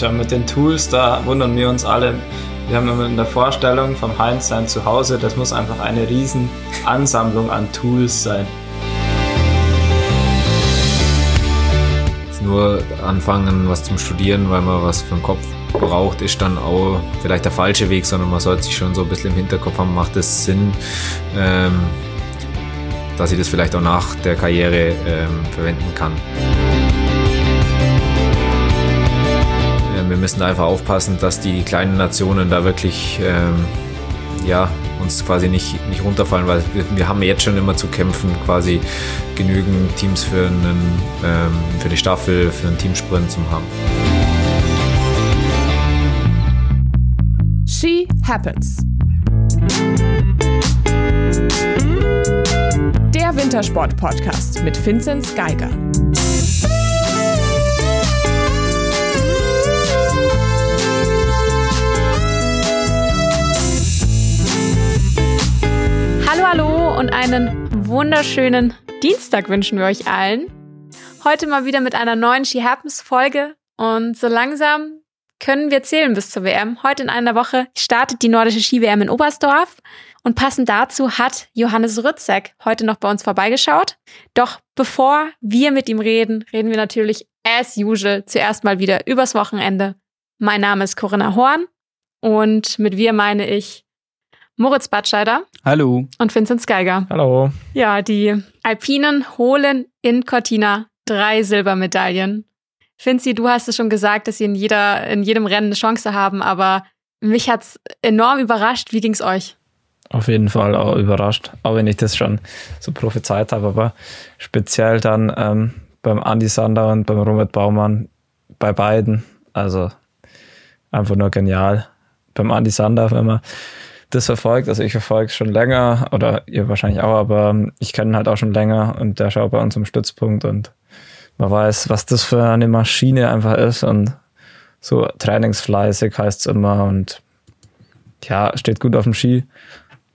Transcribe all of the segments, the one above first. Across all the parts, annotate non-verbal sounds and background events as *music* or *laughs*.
ja mit den Tools, da wundern wir uns alle. Wir haben immer in der Vorstellung vom Heinz sein Zuhause, das muss einfach eine riesen Ansammlung an Tools sein. Nur anfangen, was zum Studieren, weil man was für den Kopf braucht, ist dann auch vielleicht der falsche Weg, sondern man sollte sich schon so ein bisschen im Hinterkopf haben, macht es Sinn, ähm, dass ich das vielleicht auch nach der Karriere ähm, verwenden kann. Müssen einfach aufpassen, dass die kleinen Nationen da wirklich ähm, ja, uns quasi nicht, nicht runterfallen, weil wir, wir, haben jetzt schon immer zu kämpfen, quasi genügend Teams für, einen, ähm, für die Staffel, für einen Teamsprint zu haben. She Happens. Der Wintersport-Podcast mit Vinzenz Geiger. Hallo, und einen wunderschönen Dienstag wünschen wir euch allen. Heute mal wieder mit einer neuen She Happens Folge und so langsam können wir zählen bis zur WM. Heute in einer Woche startet die nordische Ski-WM in Oberstdorf und passend dazu hat Johannes Rützek heute noch bei uns vorbeigeschaut. Doch bevor wir mit ihm reden, reden wir natürlich as usual zuerst mal wieder übers Wochenende. Mein Name ist Corinna Horn und mit wir meine ich Moritz Batscheider. Hallo. Und Vincent Geiger. Hallo. Ja, die Alpinen holen in Cortina drei Silbermedaillen. Finzi, du hast es schon gesagt, dass sie in, jeder, in jedem Rennen eine Chance haben, aber mich hat es enorm überrascht. Wie ging es euch? Auf jeden Fall auch überrascht, auch wenn ich das schon so prophezeit habe, aber speziell dann ähm, beim Andy Sander und beim Robert Baumann, bei beiden, also einfach nur genial. Beim Andy Sander, wenn man das verfolgt. Also ich verfolge es schon länger oder ihr wahrscheinlich auch, aber ich kenne ihn halt auch schon länger und der schaut bei uns im Stützpunkt und man weiß, was das für eine Maschine einfach ist und so trainingsfleißig heißt es immer und ja, steht gut auf dem Ski,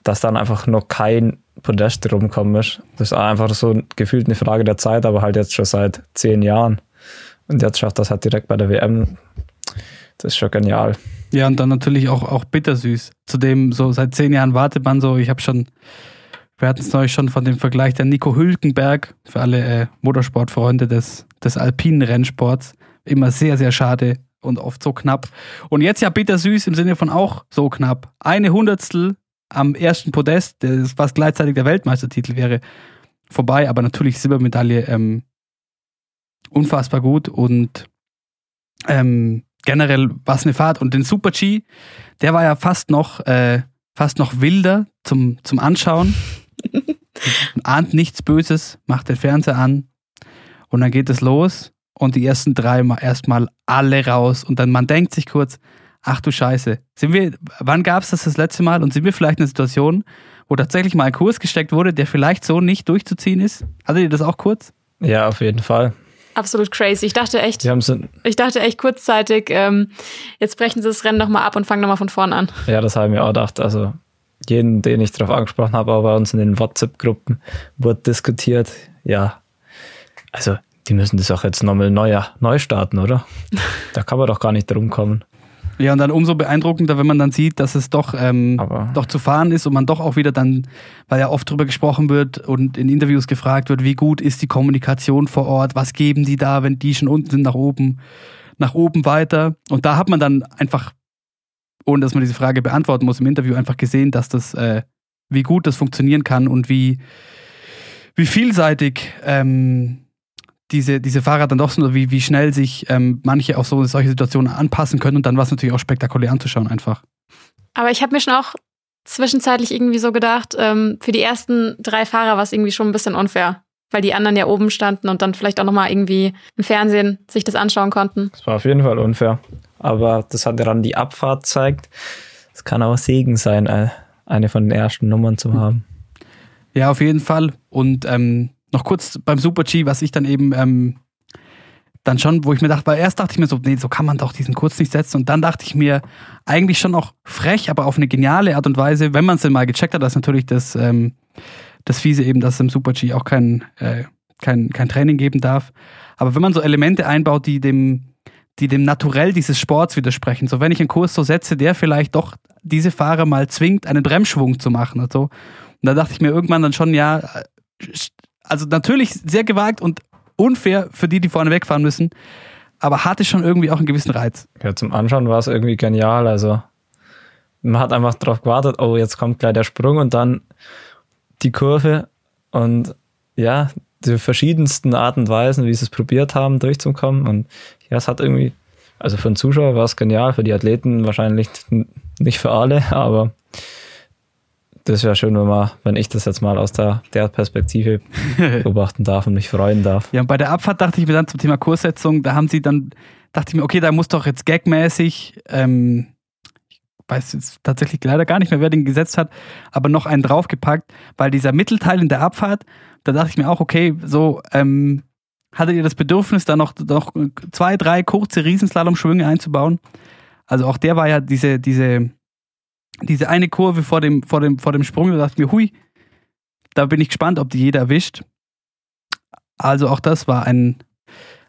dass dann einfach noch kein Podest rumkommen ist. Das ist einfach so gefühlt eine Frage der Zeit, aber halt jetzt schon seit zehn Jahren. Und jetzt schafft das halt direkt bei der WM. Das ist schon genial. Ja, und dann natürlich auch, auch bittersüß. Zudem, so seit zehn Jahren wartet man so, ich habe schon, wir hatten es neulich schon von dem Vergleich der Nico Hülkenberg, für alle äh, Motorsportfreunde des, des alpinen Rennsports, immer sehr, sehr schade und oft so knapp. Und jetzt ja bittersüß im Sinne von auch so knapp. Eine Hundertstel am ersten Podest, das, was gleichzeitig der Weltmeistertitel wäre, vorbei, aber natürlich Silbermedaille ähm, unfassbar gut und ähm, generell war es eine Fahrt. Und den Super G, der war ja fast noch, äh, fast noch wilder zum, zum Anschauen. *laughs* ahnt nichts Böses, macht den Fernseher an und dann geht es los und die ersten drei mal erstmal alle raus und dann man denkt sich kurz, ach du Scheiße, sind wir, wann gab es das das letzte Mal und sind wir vielleicht in einer Situation, wo tatsächlich mal ein Kurs gesteckt wurde, der vielleicht so nicht durchzuziehen ist? Hattet ihr das auch kurz? Ja, auf jeden Fall absolut crazy. Ich dachte echt, ich dachte echt kurzzeitig, ähm, jetzt brechen sie das Rennen nochmal ab und fangen nochmal von vorne an. Ja, das habe ich mir auch gedacht. Also jeden, den ich darauf angesprochen habe, auch bei uns in den WhatsApp-Gruppen wurde diskutiert. Ja, also die müssen das auch jetzt nochmal neu, neu starten, oder? *laughs* da kann man doch gar nicht drum kommen. Ja, und dann umso beeindruckender, wenn man dann sieht, dass es doch, ähm, doch zu fahren ist und man doch auch wieder dann, weil ja oft drüber gesprochen wird und in Interviews gefragt wird, wie gut ist die Kommunikation vor Ort, was geben die da, wenn die schon unten sind, nach oben, nach oben weiter. Und da hat man dann einfach, ohne dass man diese Frage beantworten muss, im Interview einfach gesehen, dass das, äh, wie gut das funktionieren kann und wie, wie vielseitig ähm, diese, diese Fahrer dann doch sind, wie, wie schnell sich ähm, manche auf so solche Situationen anpassen können und dann war es natürlich auch spektakulär anzuschauen einfach. Aber ich habe mir schon auch zwischenzeitlich irgendwie so gedacht, ähm, für die ersten drei Fahrer war es irgendwie schon ein bisschen unfair, weil die anderen ja oben standen und dann vielleicht auch nochmal irgendwie im Fernsehen sich das anschauen konnten. Das war auf jeden Fall unfair. Aber das hat ja dann die Abfahrt zeigt. Es kann auch Segen sein, äh, eine von den ersten Nummern zu haben. Ja, auf jeden Fall. Und ähm, noch kurz beim Super G, was ich dann eben ähm, dann schon, wo ich mir dachte, weil erst dachte ich mir so, nee, so kann man doch diesen Kurz nicht setzen. Und dann dachte ich mir, eigentlich schon auch frech, aber auf eine geniale Art und Weise, wenn man es denn mal gecheckt hat, dass natürlich das, ähm, das Fiese eben, dass es im Super G auch kein, äh, kein, kein Training geben darf. Aber wenn man so Elemente einbaut, die dem, die dem Naturell dieses Sports widersprechen. So, wenn ich einen Kurs so setze, der vielleicht doch diese Fahrer mal zwingt, einen Bremsschwung zu machen und so. Und da dachte ich mir irgendwann dann schon, ja, also natürlich sehr gewagt und unfair für die, die vorne wegfahren müssen, aber hatte schon irgendwie auch einen gewissen Reiz. Ja, zum Anschauen war es irgendwie genial. Also man hat einfach darauf gewartet, oh, jetzt kommt gleich der Sprung und dann die Kurve und ja, die verschiedensten Arten und Weisen, wie sie es probiert haben, durchzukommen. Und ja, es hat irgendwie, also für den Zuschauer war es genial, für die Athleten wahrscheinlich nicht für alle, *laughs* aber das wäre schön, wenn, man, wenn ich das jetzt mal aus der, der Perspektive *laughs* beobachten darf und mich freuen darf. Ja, und bei der Abfahrt dachte ich mir dann zum Thema Kurssetzung, da haben sie dann, dachte ich mir, okay, da muss doch jetzt gagmäßig, ähm, ich weiß jetzt tatsächlich leider gar nicht mehr, wer den gesetzt hat, aber noch einen draufgepackt, weil dieser Mittelteil in der Abfahrt, da dachte ich mir auch, okay, so, ähm, hattet ihr das Bedürfnis, da noch, noch zwei, drei kurze Riesenslalom-Schwünge einzubauen? Also auch der war ja diese, diese, diese eine Kurve vor dem, vor dem, vor dem Sprung, da dachte ich mir, hui, da bin ich gespannt, ob die jeder erwischt. Also auch das war ein,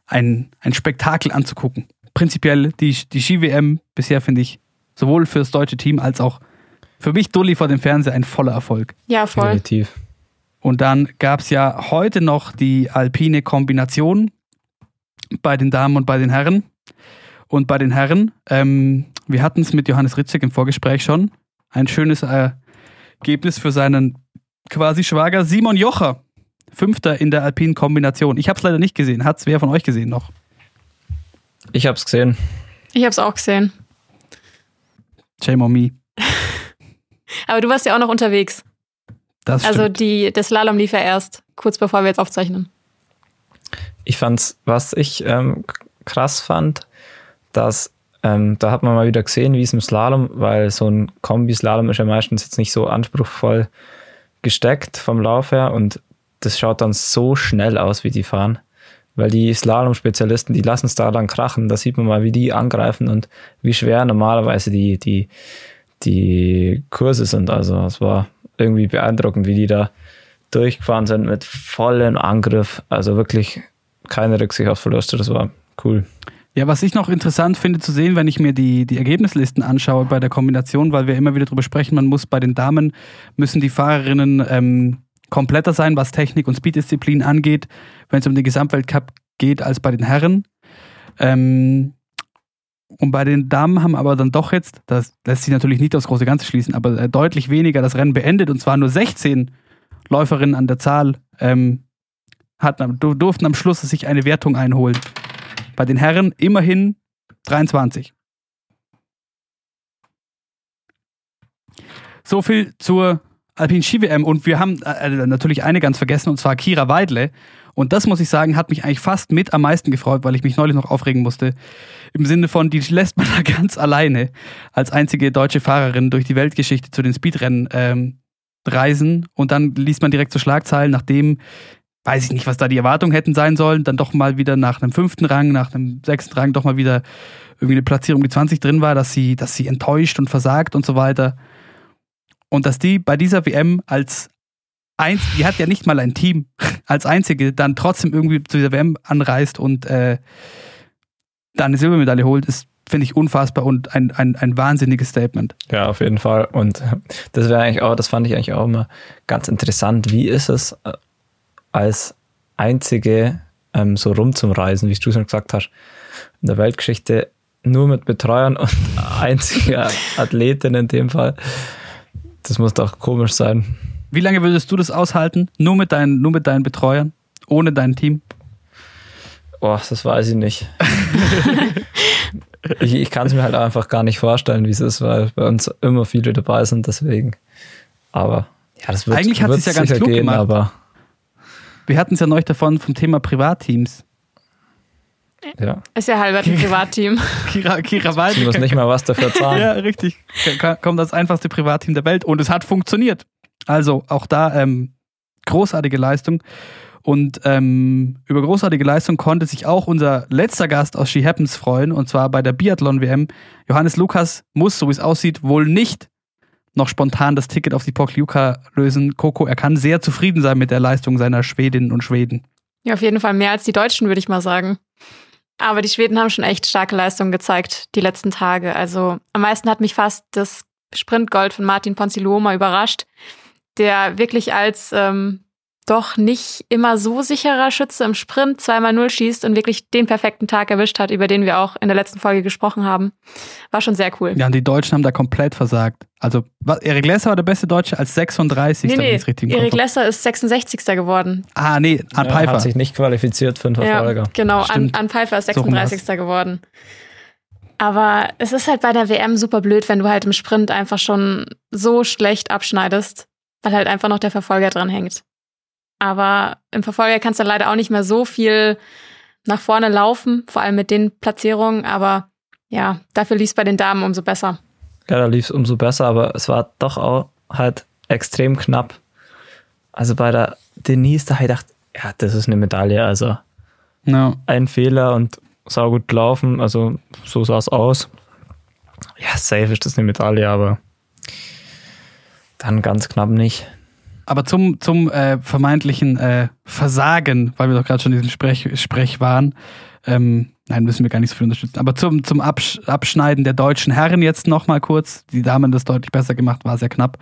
ein, ein Spektakel anzugucken. Prinzipiell die, die Ski-WM bisher finde ich sowohl für das deutsche Team als auch für mich, Dulli vor dem Fernseher, ein voller Erfolg. Ja, voll. Definitiv. Und dann gab es ja heute noch die alpine Kombination bei den Damen und bei den Herren. Und bei den Herren, ähm, wir hatten es mit Johannes Ritzek im Vorgespräch schon, ein schönes äh, Ergebnis für seinen quasi Schwager Simon Jocher. Fünfter in der alpinen Kombination. Ich habe es leider nicht gesehen. Hat es wer von euch gesehen noch? Ich habe es gesehen. Ich habe es auch gesehen. Shame on me. *laughs* Aber du warst ja auch noch unterwegs. Das also stimmt. die, das Slalom lief ja erst, kurz bevor wir jetzt aufzeichnen. Ich fand's, was ich ähm, krass fand, dass ähm, da hat man mal wieder gesehen, wie es im Slalom, weil so ein Kombi-Slalom ist ja meistens jetzt nicht so anspruchsvoll gesteckt vom Lauf her und das schaut dann so schnell aus, wie die fahren. Weil die Slalom-Spezialisten, die lassen es da dann krachen. Da sieht man mal, wie die angreifen und wie schwer normalerweise die, die, die Kurse sind. Also es war irgendwie beeindruckend, wie die da durchgefahren sind mit vollem Angriff. Also wirklich keine Rücksicht auf Verluste. Das war cool. Ja, was ich noch interessant finde zu sehen, wenn ich mir die, die Ergebnislisten anschaue bei der Kombination, weil wir immer wieder darüber sprechen, man muss bei den Damen, müssen die Fahrerinnen ähm, kompletter sein, was Technik und Speeddisziplin angeht, wenn es um den Gesamtweltcup geht, als bei den Herren. Ähm, und bei den Damen haben aber dann doch jetzt, das lässt sich natürlich nicht aufs große Ganze schließen, aber äh, deutlich weniger das Rennen beendet und zwar nur 16 Läuferinnen an der Zahl ähm, hatten, durften am Schluss sich eine Wertung einholen. Bei den Herren immerhin 23. So viel zur Alpine Ski WM und wir haben äh, natürlich eine ganz vergessen und zwar Kira Weidle. Und das muss ich sagen, hat mich eigentlich fast mit am meisten gefreut, weil ich mich neulich noch aufregen musste. Im Sinne von, die lässt man *laughs* da ganz alleine als einzige deutsche Fahrerin durch die Weltgeschichte zu den Speedrennen ähm, reisen. Und dann liest man direkt zu Schlagzeilen, nachdem, weiß ich nicht, was da die Erwartungen hätten sein sollen, dann doch mal wieder nach einem fünften Rang, nach einem sechsten Rang doch mal wieder irgendwie eine Platzierung die 20 drin war, dass sie, dass sie enttäuscht und versagt und so weiter. Und dass die bei dieser WM als eins, die hat ja nicht mal ein Team, *laughs* als einzige dann trotzdem irgendwie zu dieser WM anreist und äh, da eine Silbermedaille holt, ist, finde ich, unfassbar und ein, ein, ein wahnsinniges Statement. Ja, auf jeden Fall. Und das wäre eigentlich auch, das fand ich eigentlich auch immer ganz interessant. Wie ist es äh, als einzige ähm, so rumzumreisen, wie du schon gesagt hast, in der Weltgeschichte nur mit Betreuern und *laughs* einziger Athletin in dem Fall. Das muss doch komisch sein. Wie lange würdest du das aushalten? Nur mit deinen, nur mit deinen Betreuern? Ohne dein Team? Boah, das weiß ich nicht. *laughs* ich ich kann es mir halt einfach gar nicht vorstellen, wie es ist, weil bei uns immer viele dabei sind, deswegen. Aber ja, das wird Eigentlich hat sie's ja ganz klug gehen, gemacht. aber Wir hatten es ja neulich davon vom Thema Privatteams. ja, Ist ja halber ein Privatteam. *laughs* Kira, Kira ich Weidle muss nicht mal was dafür zahlen. Ja, richtig. Kommt das einfachste Privatteam der Welt und es hat funktioniert. Also auch da ähm, großartige Leistung. Und ähm, über großartige Leistung konnte sich auch unser letzter Gast aus She Happens freuen, und zwar bei der Biathlon-WM. Johannes Lukas muss, so wie es aussieht, wohl nicht noch spontan das Ticket auf die Pokljuka lösen. Coco, er kann sehr zufrieden sein mit der Leistung seiner Schwedinnen und Schweden. Ja, auf jeden Fall mehr als die Deutschen, würde ich mal sagen. Aber die Schweden haben schon echt starke Leistungen gezeigt die letzten Tage. Also am meisten hat mich fast das Sprintgold von Martin Ponziloma überrascht, der wirklich als ähm, doch nicht immer so sicherer Schütze im Sprint zweimal Null schießt und wirklich den perfekten Tag erwischt hat, über den wir auch in der letzten Folge gesprochen haben. War schon sehr cool. Ja, und die Deutschen haben da komplett versagt. Also Erik Lesser war der beste Deutsche als 36. Nee, nee, richtig Erik Lesser ist 66. geworden. Ah, nee, an ja, Pfeiffer. hat sich nicht qualifiziert für einen Verfolger. Ja, genau, an, Stimmt. an Pfeiffer ist So 36. geworden. Aber es ist halt bei der WM super blöd, wenn du halt im Sprint einfach schon so schlecht abschneidest, weil halt einfach noch der Verfolger dran hängt. Aber im Verfolger kannst du leider auch nicht mehr so viel nach vorne laufen, vor allem mit den Platzierungen. Aber ja, dafür lief es bei den Damen umso besser. Ja, da lief es umso besser, aber es war doch auch halt extrem knapp. Also bei der Denise, da habe ich gedacht, ja, das ist eine Medaille. Also No. ein Fehler und sau gut gelaufen. Also so sah es aus. Ja, safe ist das eine Medaille, aber dann ganz knapp nicht. Aber zum, zum äh, vermeintlichen äh, Versagen, weil wir doch gerade schon in diesem Sprech, Sprech waren, ähm, nein, müssen wir gar nicht so viel unterstützen, aber zum, zum Absch Abschneiden der deutschen Herren jetzt nochmal kurz. Die Damen das deutlich besser gemacht, war sehr knapp.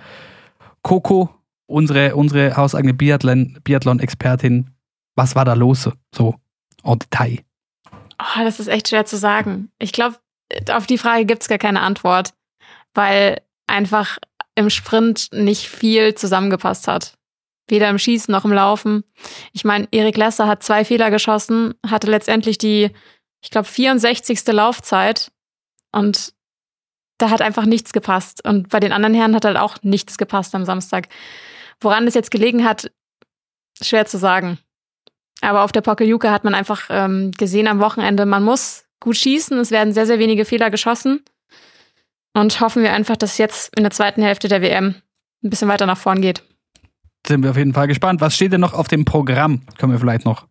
Coco, unsere, unsere hauseigene Biathlon- Biathlon-Expertin, was war da los? So, en Detail. Oh, das ist echt schwer zu sagen. Ich glaube, auf die Frage gibt es gar keine Antwort, weil einfach im Sprint nicht viel zusammengepasst hat. Weder im Schießen noch im Laufen. Ich meine, Erik Lesser hat zwei Fehler geschossen, hatte letztendlich die, ich glaube, 64. Laufzeit und da hat einfach nichts gepasst. Und bei den anderen Herren hat halt auch nichts gepasst am Samstag. Woran es jetzt gelegen hat, schwer zu sagen. Aber auf der Pokeljuke hat man einfach ähm, gesehen am Wochenende, man muss gut schießen. Es werden sehr, sehr wenige Fehler geschossen. Und hoffen wir einfach, dass jetzt in der zweiten Hälfte der WM ein bisschen weiter nach vorn geht. Sind wir auf jeden Fall gespannt. Was steht denn noch auf dem Programm? Können wir vielleicht noch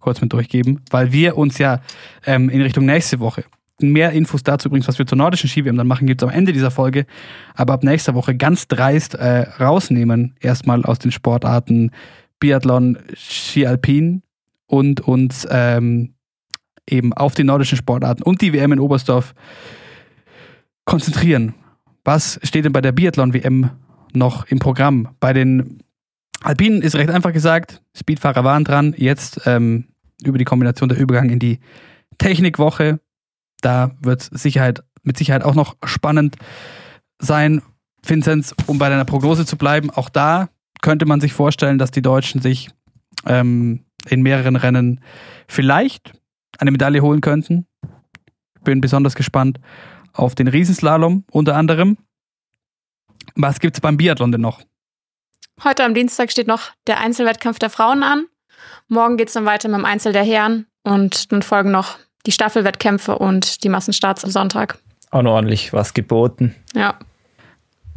kurz mit durchgeben, weil wir uns ja ähm, in Richtung nächste Woche mehr Infos dazu übrigens, was wir zur nordischen Ski-WM dann machen, gibt es am Ende dieser Folge. Aber ab nächster Woche ganz dreist äh, rausnehmen, erstmal aus den Sportarten Biathlon, Ski Alpin und uns ähm, eben auf die nordischen Sportarten und die WM in Oberstdorf konzentrieren. Was steht denn bei der Biathlon-WM noch im Programm? Bei den Alpinen ist recht einfach gesagt, Speedfahrer waren dran. Jetzt ähm, über die Kombination der Übergang in die Technikwoche. Da wird Sicherheit, mit Sicherheit auch noch spannend sein. Vinzenz, um bei deiner Prognose zu bleiben, auch da könnte man sich vorstellen, dass die Deutschen sich ähm, in mehreren Rennen vielleicht eine Medaille holen könnten. Bin besonders gespannt auf den Riesenslalom unter anderem. Was gibt es beim Biathlon denn noch? Heute am Dienstag steht noch der Einzelwettkampf der Frauen an. Morgen geht es dann weiter mit dem Einzel der Herren und dann folgen noch die Staffelwettkämpfe und die Massenstarts am Sonntag. Auch noch ordentlich was geboten. Ja.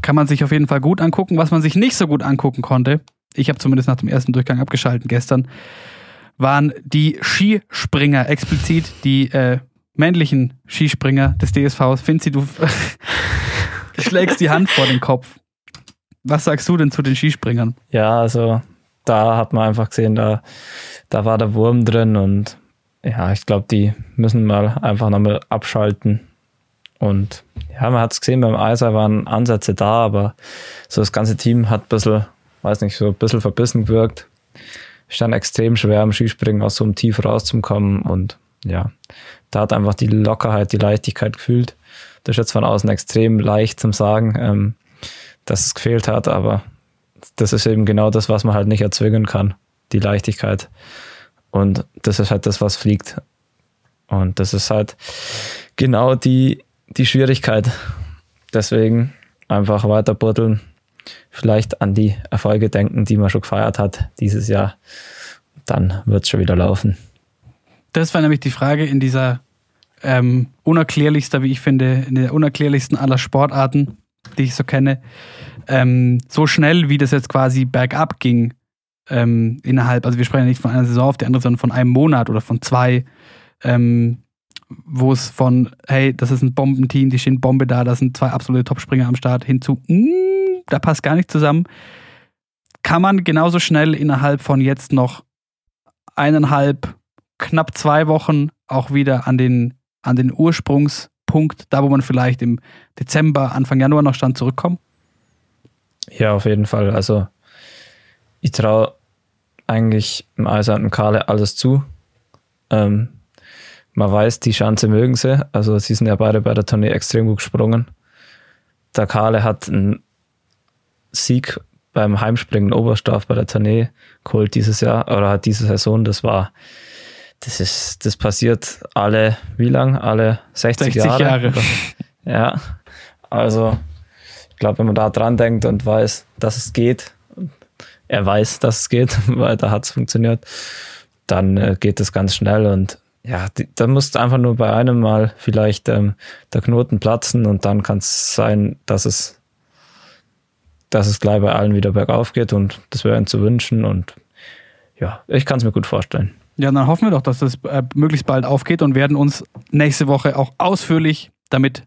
Kann man sich auf jeden Fall gut angucken. Was man sich nicht so gut angucken konnte, ich habe zumindest nach dem ersten Durchgang abgeschaltet gestern, waren die Skispringer, explizit die äh, männlichen Skispringer des DSVs. Finzi, du, *laughs* du schlägst die Hand vor den Kopf. Was sagst du denn zu den Skispringern? Ja, also da hat man einfach gesehen, da, da war der Wurm drin und ja, ich glaube, die müssen mal einfach nochmal abschalten. Und ja, man hat es gesehen, beim Eiser waren Ansätze da, aber so das ganze Team hat ein bisschen, weiß nicht, so ein bisschen verbissen gewirkt. Ist dann extrem schwer im Skispringen aus so einem Tief rauszukommen und ja, da hat einfach die Lockerheit, die Leichtigkeit gefühlt. Das ist jetzt von außen extrem leicht zum Sagen, ähm, dass es gefehlt hat, aber das ist eben genau das, was man halt nicht erzwingen kann, die Leichtigkeit. Und das ist halt das, was fliegt. Und das ist halt genau die, die Schwierigkeit. Deswegen einfach weiter buddeln, vielleicht an die Erfolge denken, die man schon gefeiert hat dieses Jahr. Dann wird es schon wieder laufen. Das war nämlich die Frage in dieser ähm, unerklärlichster, wie ich finde, in der unerklärlichsten aller Sportarten, die ich so kenne. Ähm, so schnell, wie das jetzt quasi bergab ging, ähm, innerhalb, also wir sprechen ja nicht von einer Saison auf die andere, sondern von einem Monat oder von zwei, ähm, wo es von, hey, das ist ein Bombenteam, die stehen Bombe da, da sind zwei absolute Topspringer am Start, hinzu, mm, da passt gar nicht zusammen. Kann man genauso schnell innerhalb von jetzt noch eineinhalb, knapp zwei Wochen auch wieder an den, an den Ursprungspunkt, da wo man vielleicht im Dezember, Anfang Januar noch stand, zurückkommen? Ja, auf jeden Fall. Also ich traue eigentlich im Eisernen Kahle alles zu. Ähm, man weiß, die Schanze mögen sie. Also sie sind ja beide bei der Tournee extrem gut gesprungen. Der Kahle hat einen Sieg beim Heimspringen Oberstdorf bei der Tournee geholt dieses Jahr oder hat diese Saison. Das war, das ist, das passiert alle, wie lang? Alle 60, 60 Jahre. Jahre. *laughs* Ja, also ich glaube, wenn man da dran denkt und weiß, dass es geht, er weiß, dass es geht, *laughs* weil da hat es funktioniert, dann äh, geht es ganz schnell und ja, die, da muss einfach nur bei einem Mal vielleicht ähm, der Knoten platzen und dann kann es sein, dass es, dass es gleich bei allen wieder bergauf geht und das wäre ihnen zu wünschen und ja, ich kann es mir gut vorstellen. Ja, dann hoffen wir doch, dass es äh, möglichst bald aufgeht und werden uns nächste Woche auch ausführlich damit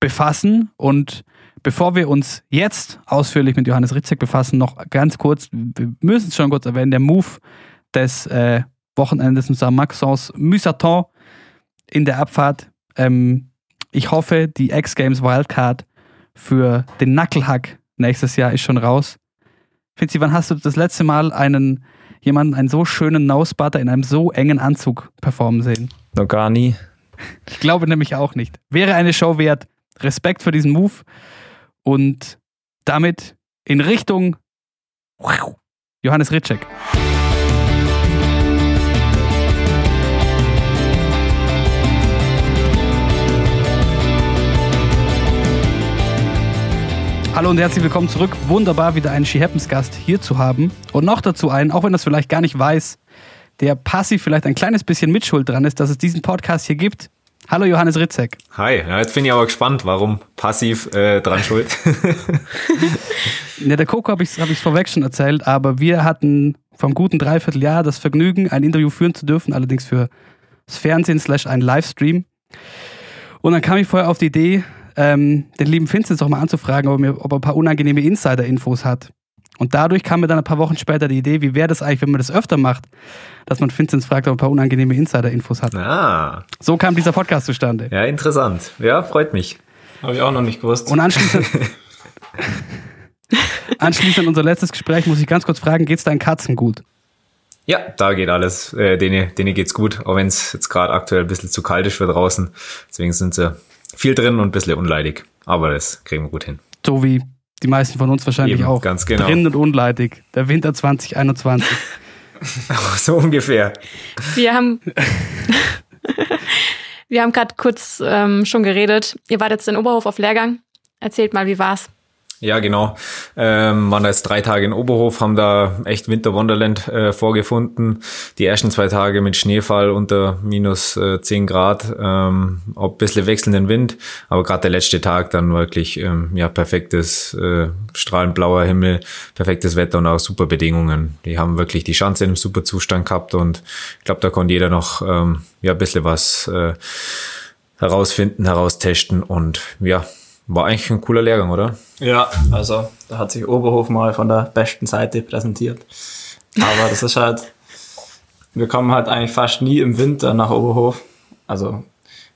befassen. Und bevor wir uns jetzt ausführlich mit Johannes Ritzek befassen, noch ganz kurz, wir müssen es schon kurz erwähnen, der Move des äh, Wochenendes in Saint-Maxence Musaton in der Abfahrt. Ähm, ich hoffe, die X-Games Wildcard für den Knucklehack nächstes Jahr ist schon raus. Fitzi, wann hast du das letzte Mal einen jemanden einen so schönen Nosbutter in einem so engen Anzug performen sehen? Noch gar nie. Ich glaube nämlich auch nicht. Wäre eine Show wert. Respekt für diesen Move und damit in Richtung Johannes Ritschek. Hallo und herzlich willkommen zurück. Wunderbar, wieder einen She Happens Gast hier zu haben. Und noch dazu einen, auch wenn das vielleicht gar nicht weiß, der passiv vielleicht ein kleines bisschen Mitschuld dran ist, dass es diesen Podcast hier gibt. Hallo Johannes Ritzek. Hi, ja, jetzt bin ich aber gespannt, warum passiv äh, dran schuld. *laughs* ja, der Coco habe ich es hab vorweg schon erzählt, aber wir hatten vom guten Dreivierteljahr das Vergnügen, ein Interview führen zu dürfen, allerdings für das Fernsehen slash ein Livestream. Und dann kam ich vorher auf die Idee, ähm, den lieben Vincent auch mal anzufragen, ob er, mir, ob er ein paar unangenehme Insider-Infos hat. Und dadurch kam mir dann ein paar Wochen später die Idee, wie wäre das eigentlich, wenn man das öfter macht, dass man Vincent fragt, ob er ein paar unangenehme Insider-Infos hat. Ah. So kam dieser Podcast zustande. Ja, interessant. Ja, freut mich. Habe ich auch noch nicht gewusst. Und anschließend, *laughs* anschließend unser letztes Gespräch muss ich ganz kurz fragen, geht es deinen Katzen gut? Ja, da geht alles. Äh, denen, denen geht's gut, auch wenn es jetzt gerade aktuell ein bisschen zu kalt ist für draußen. Deswegen sind sie viel drin und ein bisschen unleidig. Aber das kriegen wir gut hin. So wie die meisten von uns wahrscheinlich Eben, auch. ganz genau. Drin und unleidig. Der Winter 2021. *laughs* *laughs* so ungefähr. Wir haben, *laughs* wir haben gerade kurz ähm, schon geredet. Ihr wart jetzt in Oberhof auf Lehrgang. Erzählt mal, wie war's? Ja, genau. Ähm, waren da jetzt drei Tage in Oberhof, haben da echt Winter Wonderland äh, vorgefunden. Die ersten zwei Tage mit Schneefall unter minus äh, 10 Grad, ähm, auch ein bisschen wechselnden Wind, aber gerade der letzte Tag dann wirklich ähm, ja perfektes, äh, strahlend blauer Himmel, perfektes Wetter und auch super Bedingungen. Die haben wirklich die Chance in einem super Zustand gehabt und ich glaube, da konnte jeder noch ähm, ja ein bisschen was äh, herausfinden, heraustesten und ja, war eigentlich ein cooler Lehrgang, oder? Ja, also da hat sich Oberhof mal von der besten Seite präsentiert. Aber das ist halt, wir kommen halt eigentlich fast nie im Winter nach Oberhof. Also,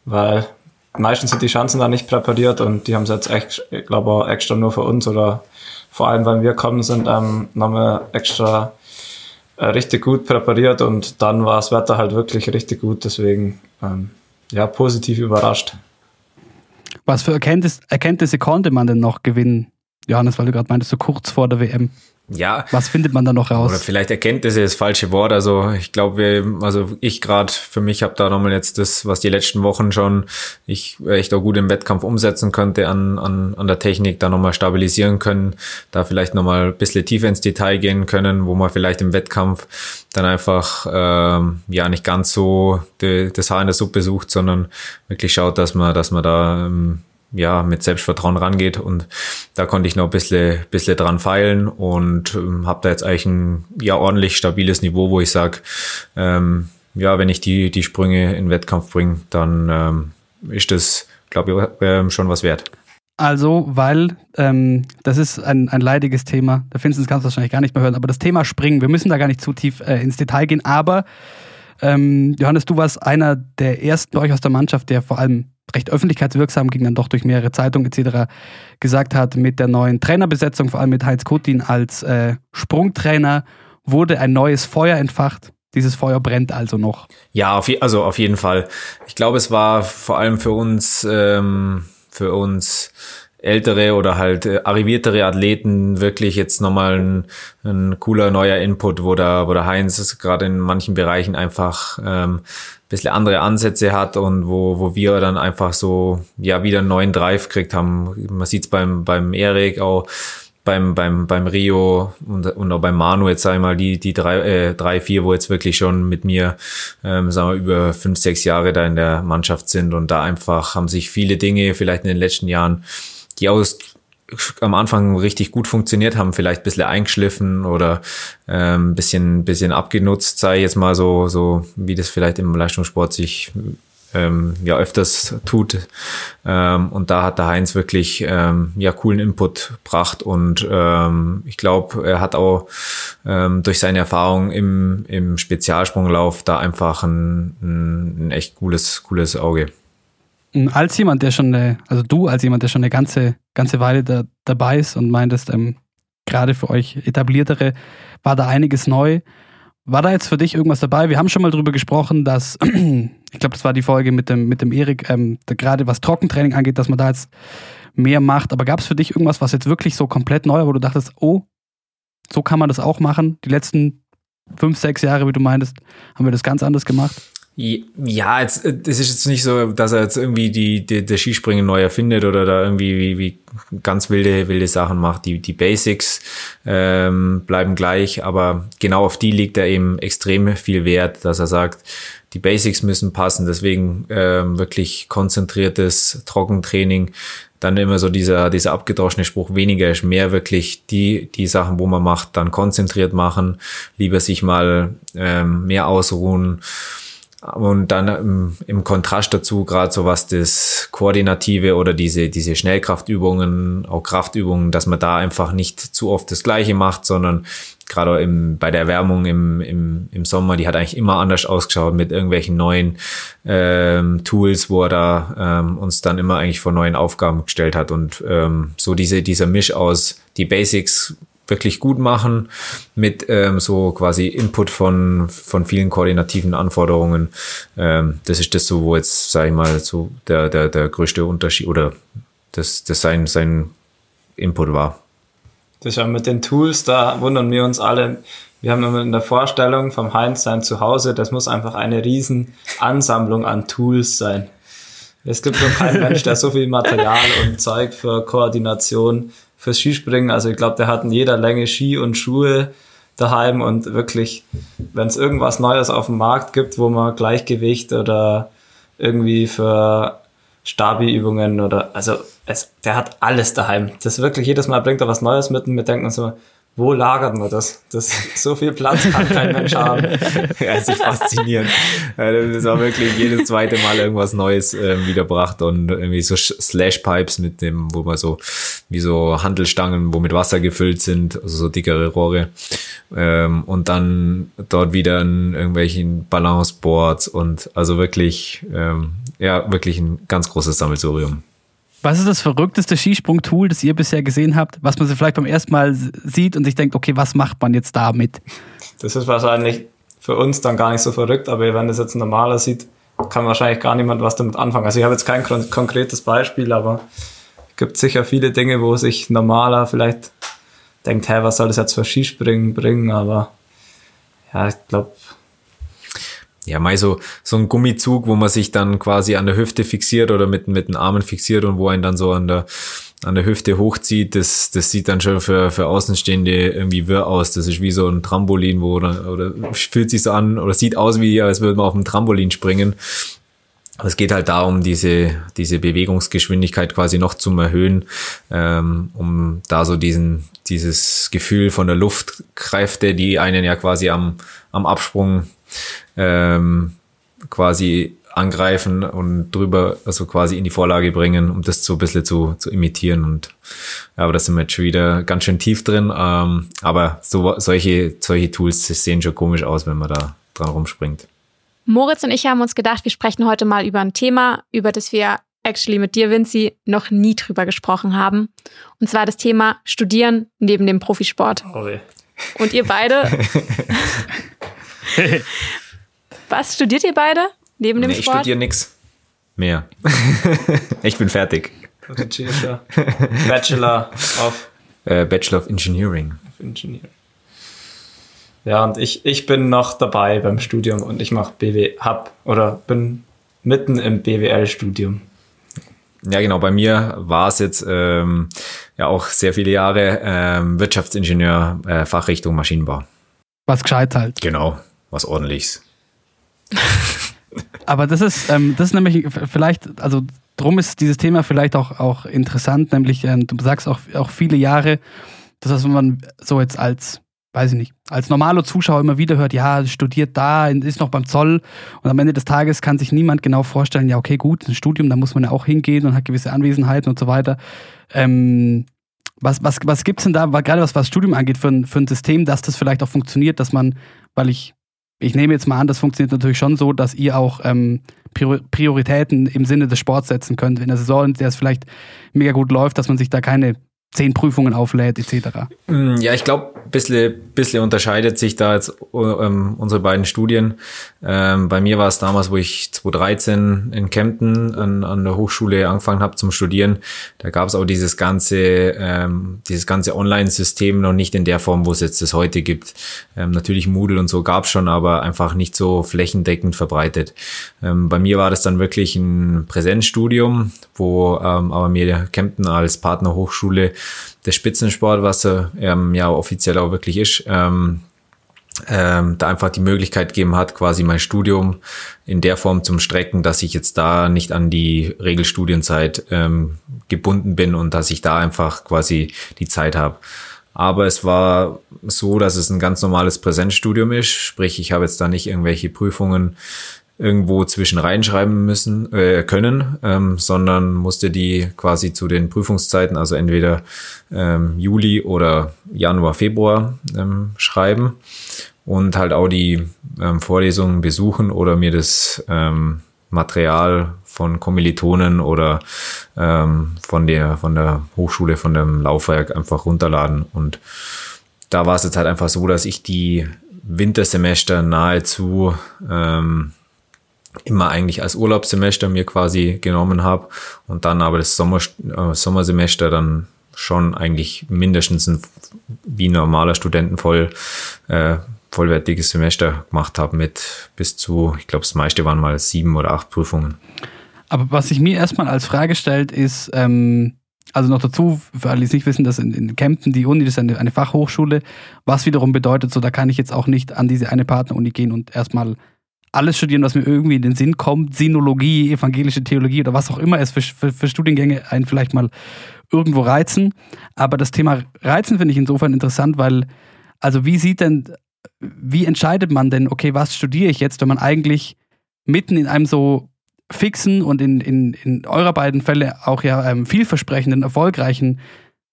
weil meistens sind die Chancen da nicht präpariert und die haben es jetzt echt, ich glaube extra nur für uns oder vor allem, weil wir kommen sind, ähm, wir extra äh, richtig gut präpariert und dann war das Wetter halt wirklich richtig gut, deswegen ähm, ja, positiv überrascht. Was für Erkenntnis, Erkenntnisse konnte man denn noch gewinnen, Johannes, weil du gerade meintest, so kurz vor der WM? Ja. Was findet man da noch raus? Oder vielleicht Erkenntnisse ist das falsche Wort. Also ich glaube, also ich gerade für mich habe da nochmal jetzt das, was die letzten Wochen schon ich echt auch gut im Wettkampf umsetzen könnte an, an, an der Technik, da nochmal stabilisieren können, da vielleicht nochmal ein bisschen tiefer ins Detail gehen können, wo man vielleicht im Wettkampf dann einfach ähm, ja nicht ganz so die, das Haar in der Suppe sucht, sondern wirklich schaut, dass man, dass man da ähm, ja, mit Selbstvertrauen rangeht und da konnte ich noch ein bisschen, bisschen dran feilen und ähm, habe da jetzt eigentlich ein ja ordentlich stabiles Niveau, wo ich sag, ähm, ja, wenn ich die, die Sprünge in Wettkampf bringe, dann ähm, ist das, glaube ich, äh, schon was wert. Also, weil ähm, das ist ein, ein leidiges Thema, da Vincent kannst du wahrscheinlich gar nicht mehr hören, aber das Thema Springen, wir müssen da gar nicht zu tief äh, ins Detail gehen, aber Ähm, Johannes, du warst einer der ersten bei euch aus der Mannschaft, der vor allem recht öffentlichkeitswirksam ging, dann doch durch mehrere Zeitungen etc. gesagt hat, mit der neuen Trainerbesetzung, vor allem mit Heinz Kutin als äh, Sprungtrainer, wurde ein neues Feuer entfacht. Dieses Feuer brennt also noch. Ja, auf, also auf jeden Fall. Ich glaube, es war vor allem für uns, ähm, für uns ältere oder halt äh, arriviertere Athleten wirklich jetzt nochmal ein, ein cooler neuer Input, wo der, wo der Heinz gerade in manchen Bereichen einfach ähm, bisschen andere Ansätze hat und wo, wo wir dann einfach so ja wieder einen neuen Drive gekriegt haben. Man sieht es beim, beim Erik auch, beim, beim, beim Rio und, und auch beim Manu jetzt einmal die, die drei, äh, drei, vier, wo jetzt wirklich schon mit mir, ähm, sagen wir, über fünf, sechs Jahre da in der Mannschaft sind und da einfach haben sich viele Dinge vielleicht in den letzten Jahren die aus am Anfang richtig gut funktioniert haben, vielleicht ein bisschen eingeschliffen oder ähm, bisschen, bisschen abgenutzt, sei jetzt mal so, so wie das vielleicht im Leistungssport sich ähm, ja öfters tut. Ähm, und da hat der Heinz wirklich ähm, ja coolen Input gebracht und ähm, ich glaube, er hat auch ähm, durch seine Erfahrung im, im Spezialsprunglauf da einfach ein, ein, ein echt cooles, cooles Auge als jemand, der schon eine, also du als jemand, der schon eine ganze, ganze Weile da, dabei ist und meintest, ähm, gerade für euch etabliertere, war da einiges neu. War da jetzt für dich irgendwas dabei? Wir haben schon mal drüber gesprochen, dass, *clears throat* ich glaube, das war die Folge mit dem, mit dem Erik, ähm, gerade was Trockentraining angeht, dass man da jetzt mehr macht. Aber gab es für dich irgendwas, was jetzt wirklich so komplett neu war, wo du dachtest, oh, so kann man das auch machen? Die letzten fünf, sechs Jahre, wie du meintest, haben wir das ganz anders gemacht? Ja, jetzt, äh, es ist jetzt nicht so, dass er jetzt irgendwie die, die, der Skispringen neu erfindet oder da irgendwie wie, wie ganz wilde, wilde Sachen macht. Die, die Basics ähm, bleiben gleich, aber genau auf die liegt er eben extrem viel Wert, dass er sagt, die Basics müssen passen, deswegen ähm, wirklich konzentriertes Trockentraining. Dann immer so dieser, dieser abgedroschene Spruch, weniger ist mehr, wirklich die, die Sachen, wo man macht, dann konzentriert machen, lieber sich mal ähm, mehr ausruhen und dann im, im Kontrast dazu gerade so was das Koordinative oder diese, diese Schnellkraftübungen, auch Kraftübungen, dass man da einfach nicht zu oft das Gleiche macht, sondern gerade im, bei der Erwärmung im, im, im Sommer, die hat eigentlich immer anders ausgeschaut mit irgendwelchen neuen ähm, Tools, wo er da ähm, uns dann immer eigentlich vor neuen Aufgaben gestellt hat. Und ähm, so diese, dieser Misch aus die Basics wirklich gut machen mit ähm, so quasi Input von, von vielen koordinativen Anforderungen. Ähm, das ist das so, wo jetzt, sage ich mal, so der, der, der größte Unterschied oder das, das sein, sein Input war. Das ist ja mit den Tools, da wundern wir uns alle. Wir haben immer in der Vorstellung vom Heinz sein Zuhause, das muss einfach eine riesen Ansammlung an Tools sein. Es gibt doch keinen *laughs* Mensch, der so viel Material und Zeug für Koordination fürs Skispringen. Also ich glaube, der hat in jeder Länge Ski und Schuhe daheim und wirklich, wenn es irgendwas Neues auf dem Markt gibt, wo man Gleichgewicht oder irgendwie für Stabi-Übungen oder also es, der hat alles daheim. Das wirklich jedes Mal bringt er was Neues mit und wir denken so, wo lagert man das? das so viel Platz kann kein Mensch haben. *laughs* ja, es ist faszinierend. Das war wirklich jedes zweite Mal irgendwas Neues äh, wiederbracht und irgendwie so Slashpipes mit dem, wo man so wie so Handelstangen, wo mit Wasser gefüllt sind, also so dickere Rohre. Ähm, und dann dort wieder in irgendwelchen Balanceboards und also wirklich, ähm, ja, wirklich ein ganz großes Sammelsurium. Was ist das verrückteste Skisprung-Tool, das ihr bisher gesehen habt, was man vielleicht beim ersten Mal sieht und sich denkt, okay, was macht man jetzt damit? Das ist wahrscheinlich für uns dann gar nicht so verrückt, aber wenn das jetzt normaler sieht, kann wahrscheinlich gar niemand was damit anfangen. Also ich habe jetzt kein konkretes Beispiel, aber es gibt sicher viele Dinge, wo sich normaler vielleicht denkt, hey, was soll das jetzt für Skispringen bringen, aber ja, ich glaube, ja, mal so, so ein Gummizug, wo man sich dann quasi an der Hüfte fixiert oder mit, mit den Armen fixiert und wo einen dann so an der, an der Hüfte hochzieht, das, das sieht dann schon für, für Außenstehende irgendwie wirr aus. Das ist wie so ein Trampolin, wo oder, oder fühlt sich so an oder sieht aus wie, als würde man auf dem Trampolin springen. Es geht halt darum, diese, diese Bewegungsgeschwindigkeit quasi noch zu erhöhen, ähm, um da so diesen, dieses Gefühl von der Luftkräfte, die einen ja quasi am, am Absprung ähm, quasi angreifen und drüber, also quasi in die Vorlage bringen, um das so ein bisschen zu, zu imitieren. Und ja, aber da sind wir jetzt schon wieder ganz schön tief drin. Ähm, aber so, solche, solche Tools sehen schon komisch aus, wenn man da dran rumspringt. Moritz und ich haben uns gedacht, wir sprechen heute mal über ein Thema, über das wir actually mit dir, Vinci, noch nie drüber gesprochen haben. Und zwar das Thema Studieren neben dem Profisport. Oh. Und ihr beide. *laughs* *laughs* Was studiert ihr beide neben dem nee, Sport? Ich studiere nichts mehr. *laughs* ich bin fertig. *laughs* Bachelor of äh, Bachelor of Engineering. Engineering. Ja, und ich, ich bin noch dabei beim Studium und ich mache BW, hab oder bin mitten im BWL-Studium. Ja, genau. Bei mir war es jetzt ähm, ja auch sehr viele Jahre ähm, Wirtschaftsingenieur, äh, Fachrichtung Maschinenbau. Was gescheit halt. Genau, was ordentliches. *laughs* Aber das ist, ähm, das ist nämlich vielleicht, also drum ist dieses Thema vielleicht auch, auch interessant, nämlich äh, du sagst auch, auch viele Jahre, das heißt, wenn man so jetzt als weiß ich nicht, als normaler Zuschauer immer wieder hört, ja, studiert da, ist noch beim Zoll und am Ende des Tages kann sich niemand genau vorstellen, ja, okay, gut, ein Studium, da muss man ja auch hingehen und hat gewisse Anwesenheiten und so weiter. Ähm, was, was, was gibt es denn da, gerade was, was Studium angeht, für ein, für ein System, dass das vielleicht auch funktioniert, dass man, weil ich, ich nehme jetzt mal an, das funktioniert natürlich schon so, dass ihr auch ähm, Prioritäten im Sinne des Sports setzen könnt. In der Saison, in der es vielleicht mega gut läuft, dass man sich da keine zehn Prüfungen auflädt, etc. Mm, ja, ich glaube, ein bisschen, bisschen unterscheidet sich da jetzt ähm, unsere beiden Studien. Ähm, bei mir war es damals, wo ich 2013 in Kempten an, an der Hochschule angefangen habe zum Studieren. Da gab es auch dieses ganze, ähm, dieses ganze Online-System noch nicht in der Form, wo es jetzt das heute gibt. Ähm, natürlich Moodle und so gab es schon, aber einfach nicht so flächendeckend verbreitet. Ähm, bei mir war das dann wirklich ein Präsenzstudium, wo ähm, aber mir Kempten als Partnerhochschule der Spitzensport, was er ähm, ja offiziell auch wirklich ist, ähm, ähm, da einfach die Möglichkeit gegeben hat, quasi mein Studium in der Form zum Strecken, dass ich jetzt da nicht an die Regelstudienzeit ähm, gebunden bin und dass ich da einfach quasi die Zeit habe. Aber es war so, dass es ein ganz normales Präsenzstudium ist, sprich ich habe jetzt da nicht irgendwelche Prüfungen irgendwo zwischen reinschreiben müssen äh, können, ähm, sondern musste die quasi zu den Prüfungszeiten, also entweder ähm, Juli oder Januar, Februar ähm, schreiben und halt auch die ähm, Vorlesungen besuchen oder mir das ähm, Material von Kommilitonen oder ähm, von der von der Hochschule, von dem Laufwerk einfach runterladen. Und da war es jetzt halt einfach so, dass ich die Wintersemester nahezu ähm, immer eigentlich als Urlaubssemester mir quasi genommen habe und dann aber das Sommer, äh, Sommersemester dann schon eigentlich mindestens ein wie normaler Studenten voll äh, vollwertiges Semester gemacht habe mit bis zu, ich glaube, das meiste waren mal sieben oder acht Prüfungen. Aber was sich mir erstmal als Frage stellt, ist, ähm, also noch dazu, für alle, die es nicht wissen, dass in, in Kempten die Uni das ist eine, eine Fachhochschule, was wiederum bedeutet, so da kann ich jetzt auch nicht an diese eine Partneruni gehen und erstmal alles studieren, was mir irgendwie in den Sinn kommt, Sinologie, evangelische Theologie oder was auch immer es für, für, für Studiengänge einen vielleicht mal irgendwo reizen. Aber das Thema Reizen finde ich insofern interessant, weil, also wie sieht denn, wie entscheidet man denn, okay, was studiere ich jetzt, wenn man eigentlich mitten in einem so fixen und in, in, in eurer beiden Fälle auch ja ähm, vielversprechenden, erfolgreichen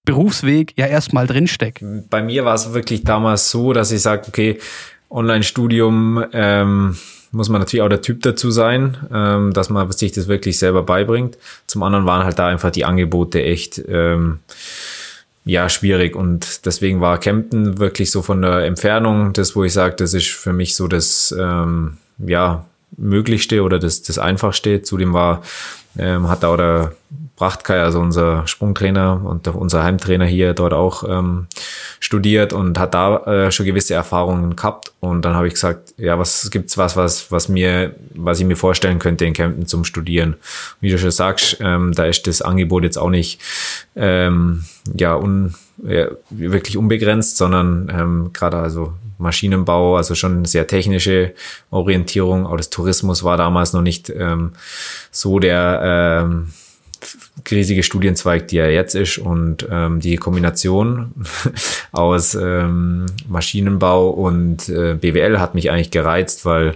Berufsweg ja erstmal drinsteckt? Bei mir war es wirklich damals so, dass ich sage, okay, Online-Studium, ähm, muss man natürlich auch der Typ dazu sein, ähm, dass man sich das wirklich selber beibringt. Zum anderen waren halt da einfach die Angebote echt ähm, ja schwierig und deswegen war Kempten wirklich so von der Entfernung das, wo ich sage, das ist für mich so das ähm, ja möglichste oder das das einfachste. Zudem war ähm, hat auch der Prachtkai, also unser Sprungtrainer und unser Heimtrainer hier dort auch ähm, studiert und hat da äh, schon gewisse Erfahrungen gehabt. Und dann habe ich gesagt, ja, was gibt's was, was, was mir, was ich mir vorstellen könnte in Kempten zum Studieren. Wie du schon sagst, ähm, da ist das Angebot jetzt auch nicht ähm, ja, un, ja wirklich unbegrenzt, sondern ähm, gerade also Maschinenbau, also schon sehr technische Orientierung. Auch das Tourismus war damals noch nicht ähm, so der ähm, riesige Studienzweig, die er jetzt ist. Und ähm, die Kombination *laughs* aus ähm, Maschinenbau und äh, BWL hat mich eigentlich gereizt, weil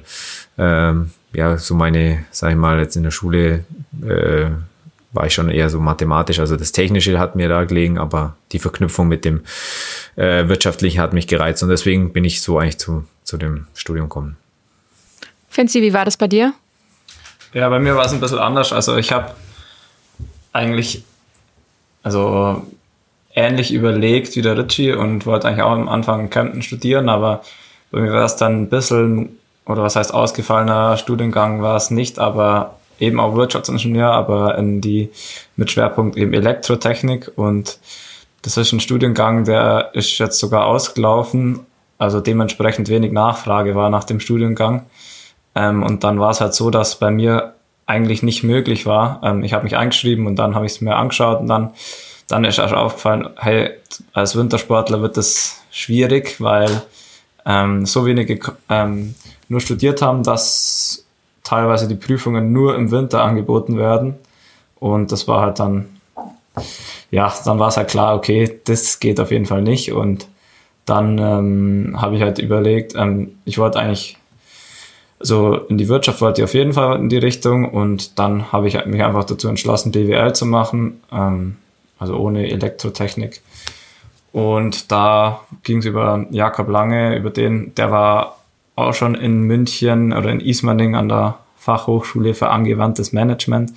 ähm, ja so meine, sag ich mal, jetzt in der Schule äh, war ich schon eher so mathematisch. Also das Technische hat mir da gelegen, aber die Verknüpfung mit dem äh, Wirtschaftlichen hat mich gereizt und deswegen bin ich so eigentlich zu, zu dem Studium gekommen. Finzi, wie war das bei dir? Ja, bei mir war es ein bisschen anders. Also ich habe eigentlich also ähnlich überlegt wie der Ritchie und wollte eigentlich auch am Anfang in Kempten studieren, aber bei mir war es dann ein bisschen, oder was heißt ausgefallener Studiengang war es nicht, aber eben auch Wirtschaftsingenieur, aber in die mit Schwerpunkt eben Elektrotechnik und das ist ein Studiengang, der ist jetzt sogar ausgelaufen, also dementsprechend wenig Nachfrage war nach dem Studiengang. Ähm, und dann war es halt so, dass bei mir eigentlich nicht möglich war. Ähm, ich habe mich eingeschrieben und dann habe ich es mir angeschaut und dann, dann ist auch aufgefallen, hey, als Wintersportler wird das schwierig, weil ähm, so wenige ähm, nur studiert haben, dass teilweise die Prüfungen nur im Winter angeboten werden. Und das war halt dann, ja, dann war es halt klar, okay, das geht auf jeden Fall nicht. Und dann ähm, habe ich halt überlegt, ähm, ich wollte eigentlich so in die Wirtschaft wollte ich auf jeden Fall in die Richtung und dann habe ich mich einfach dazu entschlossen, BWL zu machen, ähm, also ohne Elektrotechnik. Und da ging es über Jakob Lange, über den, der war auch schon in München oder in Ismaning an der Fachhochschule für angewandtes Management.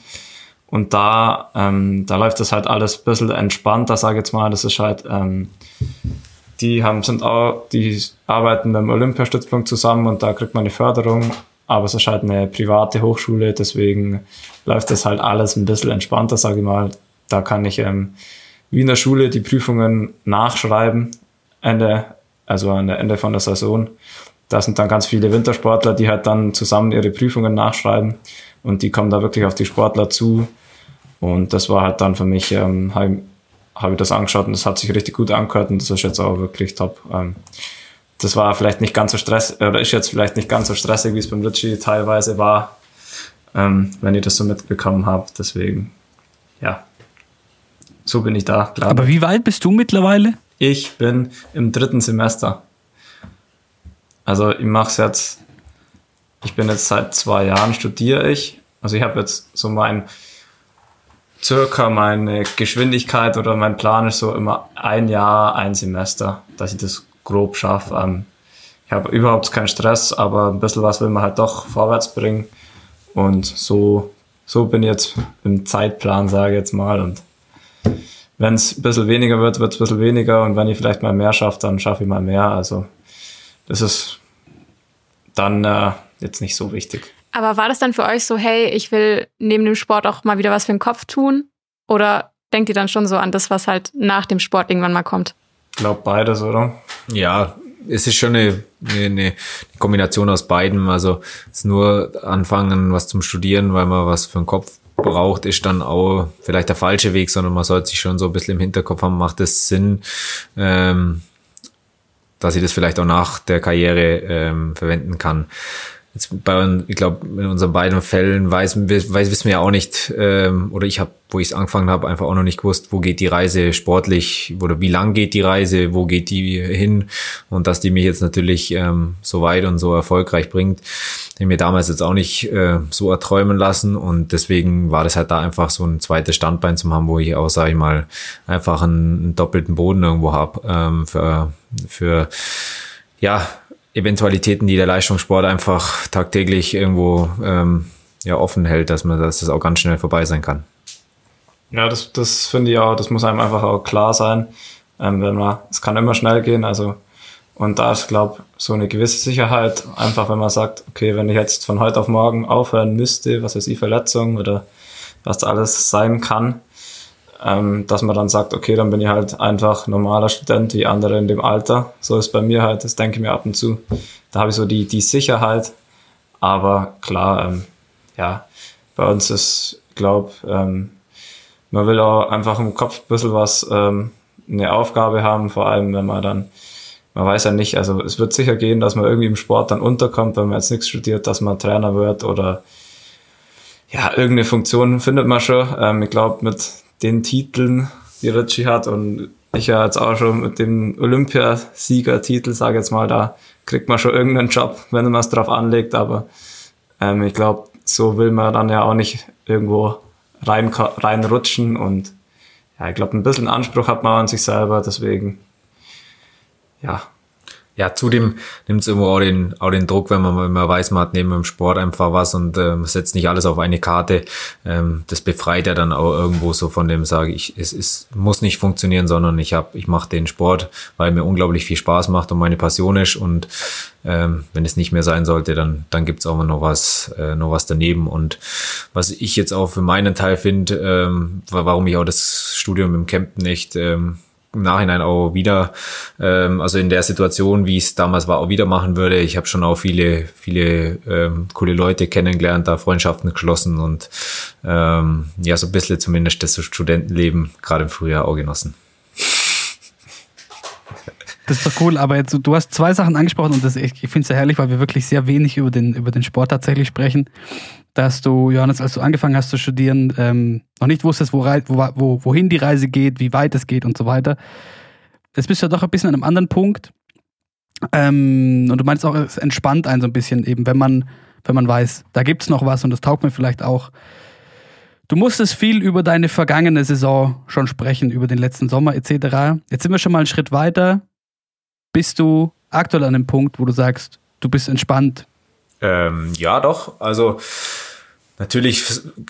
Und da, ähm, da läuft das halt alles ein bisschen entspannter, sage ich jetzt mal. Das ist halt, ähm, die haben, sind auch, die arbeiten beim Olympiastützpunkt zusammen und da kriegt man eine Förderung. Aber es ist halt eine private Hochschule, deswegen läuft das halt alles ein bisschen entspannter, sage ich mal. Da kann ich ähm, wie in der Schule die Prüfungen nachschreiben, Ende, also an der Ende von der Saison. Da sind dann ganz viele Wintersportler, die halt dann zusammen ihre Prüfungen nachschreiben und die kommen da wirklich auf die Sportler zu. Und das war halt dann für mich, ähm, habe ich das angeschaut und das hat sich richtig gut angehört und das ist jetzt auch wirklich top. Ähm, das war vielleicht nicht ganz so stressig, oder ist jetzt vielleicht nicht ganz so stressig, wie es beim Ritchie teilweise war, ähm, wenn ihr das so mitbekommen habt. Deswegen, ja, so bin ich da, klar. Aber wie weit bist du mittlerweile? Ich bin im dritten Semester. Also ich mache es jetzt, ich bin jetzt seit zwei Jahren studiere ich. Also ich habe jetzt so mein circa meine Geschwindigkeit oder mein Plan ist so immer ein Jahr, ein Semester, dass ich das grob schaffe. Ähm, ich habe überhaupt keinen Stress, aber ein bisschen was will man halt doch vorwärts bringen. Und so, so bin ich jetzt im Zeitplan, sage ich jetzt mal. Und wenn es ein bisschen weniger wird, wird es ein bisschen weniger. Und wenn ich vielleicht mal mehr schaffe, dann schaffe ich mal mehr. Also das ist dann äh, jetzt nicht so wichtig. Aber war das dann für euch so, hey, ich will neben dem Sport auch mal wieder was für den Kopf tun? Oder denkt ihr dann schon so an das, was halt nach dem Sport irgendwann mal kommt? Ich glaube beides, oder? Ja, es ist schon eine, eine, eine Kombination aus beiden. Also es nur anfangen, was zum Studieren, weil man was für den Kopf braucht, ist dann auch vielleicht der falsche Weg, sondern man sollte sich schon so ein bisschen im Hinterkopf haben, macht es Sinn, ähm, dass ich das vielleicht auch nach der Karriere ähm, verwenden kann. Jetzt bei, ich glaube, in unseren beiden Fällen weiß, weiß wissen wir ja auch nicht, ähm, oder ich habe, wo ich es angefangen habe, einfach auch noch nicht gewusst, wo geht die Reise sportlich oder wie lang geht die Reise, wo geht die hin und dass die mich jetzt natürlich ähm, so weit und so erfolgreich bringt, den mir damals jetzt auch nicht äh, so erträumen lassen und deswegen war das halt da einfach so ein zweites Standbein zum haben, wo ich auch, sage ich mal, einfach einen, einen doppelten Boden irgendwo habe ähm, für, für ja, Eventualitäten, die der Leistungssport einfach tagtäglich irgendwo ähm, ja, offen hält, dass man dass das auch ganz schnell vorbei sein kann. Ja, das, das finde ich auch, das muss einem einfach auch klar sein, ähm, wenn man, es kann immer schnell gehen, also und da ist, glaube so eine gewisse Sicherheit, einfach wenn man sagt, okay, wenn ich jetzt von heute auf morgen aufhören müsste, was weiß ich, Verletzung oder was alles sein kann, ähm, dass man dann sagt, okay, dann bin ich halt einfach normaler Student wie andere in dem Alter. So ist bei mir halt, das denke ich mir ab und zu. Da habe ich so die, die Sicherheit. Aber klar, ähm, ja, bei uns ist, glaube, ähm, man will auch einfach im Kopf ein bisschen was, ähm, eine Aufgabe haben, vor allem wenn man dann, man weiß ja nicht, also es wird sicher gehen, dass man irgendwie im Sport dann unterkommt, wenn man jetzt nichts studiert, dass man Trainer wird oder ja, irgendeine Funktion findet man schon. Ähm, ich glaube, mit den Titeln, die Ritchie hat. Und ich ja jetzt auch schon mit dem Olympiasiegertitel, sage jetzt mal, da kriegt man schon irgendeinen Job, wenn man es drauf anlegt, aber ähm, ich glaube, so will man dann ja auch nicht irgendwo rein, reinrutschen. Und ja, ich glaube, ein bisschen Anspruch hat man an sich selber, deswegen, ja. Ja, zudem nimmt es irgendwo auch den, auch den Druck, wenn man immer weiß, man hat neben dem Sport einfach was und ähm, setzt nicht alles auf eine Karte. Ähm, das befreit ja dann auch irgendwo so von dem, sage ich, es, es muss nicht funktionieren, sondern ich habe, ich mache den Sport, weil mir unglaublich viel Spaß macht und meine Passion ist und ähm, wenn es nicht mehr sein sollte, dann, dann gibt's auch noch was, äh, noch was daneben. Und was ich jetzt auch für meinen Teil finde, ähm, warum ich auch das Studium im Campen nicht ähm, im Nachhinein auch wieder, ähm, also in der Situation, wie es damals war, auch wieder machen würde. Ich habe schon auch viele, viele ähm, coole Leute kennengelernt, da Freundschaften geschlossen und ähm, ja, so ein bisschen zumindest das Studentenleben gerade im Frühjahr auch genossen. Das ist doch cool, aber jetzt, du hast zwei Sachen angesprochen und das, ich, ich finde es sehr herrlich, weil wir wirklich sehr wenig über den, über den Sport tatsächlich sprechen. Dass du, Johannes, als du angefangen hast zu studieren, ähm, noch nicht wusstest, wo, wo, wohin die Reise geht, wie weit es geht und so weiter. Jetzt bist du ja doch ein bisschen an einem anderen Punkt. Ähm, und du meinst auch, es entspannt einen so ein bisschen eben, wenn man, wenn man weiß, da gibt es noch was und das taugt mir vielleicht auch. Du musstest viel über deine vergangene Saison schon sprechen, über den letzten Sommer etc. Jetzt sind wir schon mal einen Schritt weiter bist du aktuell an dem Punkt, wo du sagst, du bist entspannt? Ähm, ja, doch. Also natürlich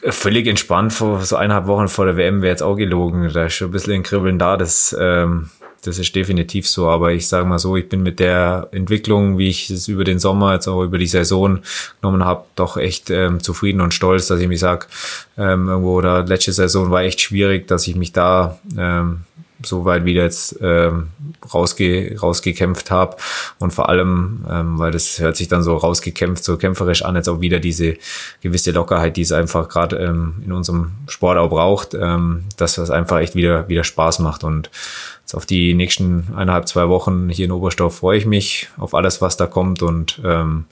völlig entspannt vor so eineinhalb Wochen vor der WM wäre jetzt auch gelogen. Da ist schon ein bisschen ein Kribbeln da. Das, ähm, das ist definitiv so. Aber ich sage mal so, ich bin mit der Entwicklung, wie ich es über den Sommer, jetzt auch über die Saison genommen habe, doch echt ähm, zufrieden und stolz, dass ich mich sag, ähm, irgendwo oder letzte Saison war echt schwierig, dass ich mich da ähm, so weit wieder jetzt ähm, rausge rausgekämpft habe und vor allem, ähm, weil das hört sich dann so rausgekämpft, so kämpferisch an, jetzt auch wieder diese gewisse Lockerheit, die es einfach gerade ähm, in unserem Sport auch braucht, ähm, dass das einfach echt wieder wieder Spaß macht. Und jetzt auf die nächsten eineinhalb, zwei Wochen hier in Oberstdorf freue ich mich auf alles, was da kommt. Und ähm,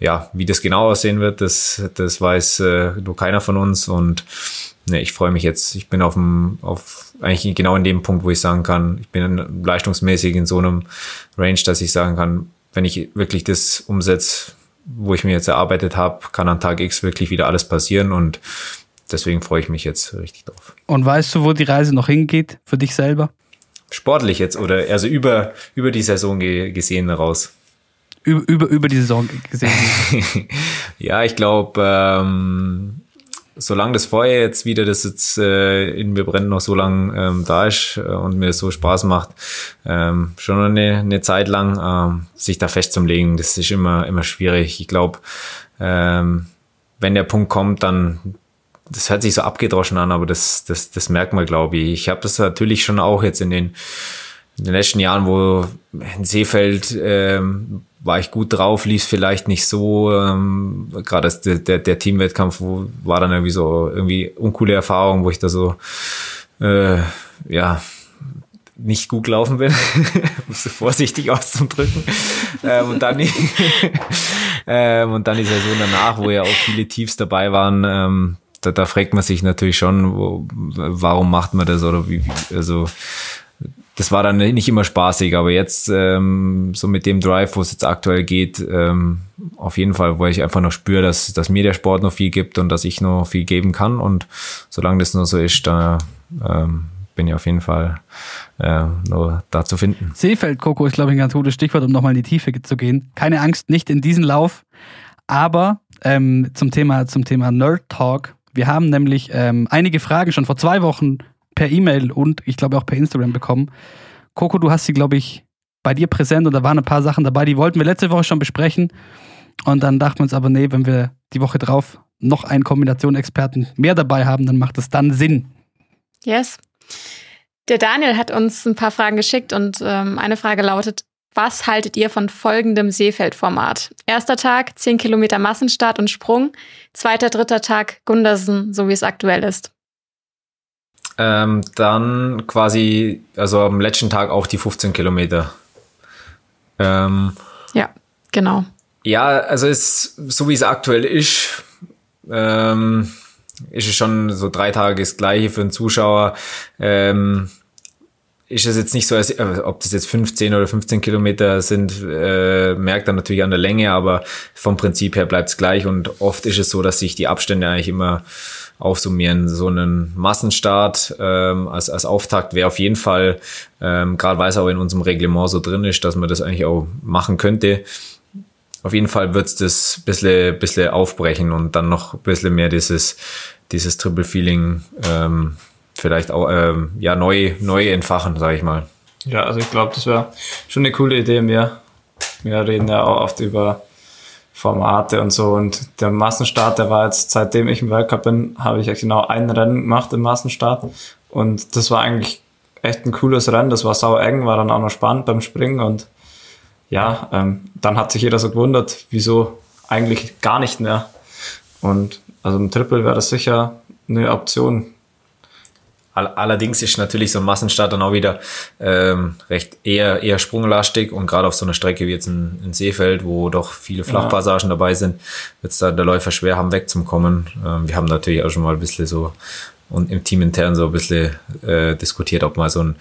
ja, wie das genau aussehen wird, das, das weiß äh, nur keiner von uns. Und ne, ich freue mich jetzt. Ich bin auf dem, auf eigentlich genau in dem Punkt, wo ich sagen kann, ich bin leistungsmäßig in so einem Range, dass ich sagen kann, wenn ich wirklich das umsetze, wo ich mir jetzt erarbeitet habe, kann an Tag X wirklich wieder alles passieren und deswegen freue ich mich jetzt richtig drauf. Und weißt du, wo die Reise noch hingeht für dich selber? Sportlich jetzt oder also über, über die Saison gesehen raus. Über, über, über die Saison gesehen. *laughs* ja, ich glaube, ähm, solange das Feuer jetzt wieder, das jetzt äh, in mir brennt, noch so lang ähm, da ist äh, und mir so Spaß macht, ähm, schon eine, eine Zeit lang ähm, sich da festzulegen, das ist immer, immer schwierig. Ich glaube, ähm, wenn der Punkt kommt, dann das hört sich so abgedroschen an, aber das, das, das merkt man, glaube ich. Ich habe das natürlich schon auch jetzt in den, in den letzten Jahren, wo in Seefeld ähm, war ich gut drauf, lief vielleicht nicht so. Ähm, Gerade der, der, der Teamwettkampf wo, war dann irgendwie so irgendwie uncoole Erfahrung, wo ich da so äh, ja nicht gut gelaufen bin, *laughs* musste vorsichtig *laughs* auszudrücken. ähm, und dann *laughs* ähm, und dann die Saison danach, wo ja auch viele Tiefs dabei waren. Ähm, da, da fragt man sich natürlich schon, wo, warum macht man das oder wie, also das war dann nicht immer spaßig, aber jetzt ähm, so mit dem Drive, wo es jetzt aktuell geht, ähm, auf jeden Fall, wo ich einfach noch spüre, dass, dass mir der Sport noch viel gibt und dass ich noch viel geben kann und solange das nur so ist, da ähm, bin ich auf jeden Fall äh, nur da zu finden. Seefeld, Coco, ist glaube ich ein ganz gutes Stichwort, um nochmal in die Tiefe zu gehen. Keine Angst, nicht in diesen Lauf, aber ähm, zum Thema, zum Thema Nerd Talk. Wir haben nämlich ähm, einige Fragen schon vor zwei Wochen per E-Mail und ich glaube auch per Instagram bekommen. Coco, du hast sie, glaube ich, bei dir präsent und da waren ein paar Sachen dabei, die wollten wir letzte Woche schon besprechen. Und dann dachten wir uns aber, nee, wenn wir die Woche drauf noch einen Kombination-Experten mehr dabei haben, dann macht es dann Sinn. Yes. Der Daniel hat uns ein paar Fragen geschickt und ähm, eine Frage lautet, was haltet ihr von folgendem Seefeldformat? Erster Tag, 10 Kilometer Massenstart und Sprung. Zweiter, dritter Tag Gundersen, so wie es aktuell ist. Ähm, dann quasi, also am letzten Tag auch die 15 Kilometer. Ähm, ja, genau. Ja, also es, so wie es aktuell ist, ähm, ist es schon so drei Tage das Gleiche für einen Zuschauer. Ähm, ist es jetzt nicht so, als, äh, ob das jetzt 15 oder 15 Kilometer sind, äh, merkt dann natürlich an der Länge, aber vom Prinzip her bleibt es gleich und oft ist es so, dass sich die Abstände eigentlich immer aufsummieren. So einen Massenstart ähm, als, als Auftakt wäre auf jeden Fall, ähm, gerade weil es auch in unserem Reglement so drin ist, dass man das eigentlich auch machen könnte. Auf jeden Fall wird es das bisschen, bisschen aufbrechen und dann noch ein bisschen mehr dieses, dieses Triple-Feeling ähm, vielleicht auch ähm, ja, neu, neu entfachen, sage ich mal. Ja, also ich glaube, das wäre schon eine coole Idee. Wir, wir reden ja auch oft über Formate und so. Und der Massenstart, der war jetzt, seitdem ich im Weltcup bin, habe ich genau ein Rennen gemacht im Massenstart. Und das war eigentlich echt ein cooles Rennen. Das war sau eng, war dann auch noch spannend beim Springen. Und ja, ähm, dann hat sich jeder so gewundert, wieso eigentlich gar nicht mehr. Und also im Triple wäre das sicher eine Option, Allerdings ist natürlich so ein Massenstart dann auch wieder ähm, recht eher, eher sprunglastig und gerade auf so einer Strecke wie jetzt in, in Seefeld, wo doch viele Flachpassagen ja. dabei sind, wird es da der Läufer schwer haben wegzukommen. Ähm, wir haben natürlich auch schon mal ein bisschen so und im Team intern so ein bisschen äh, diskutiert, ob mal so ein,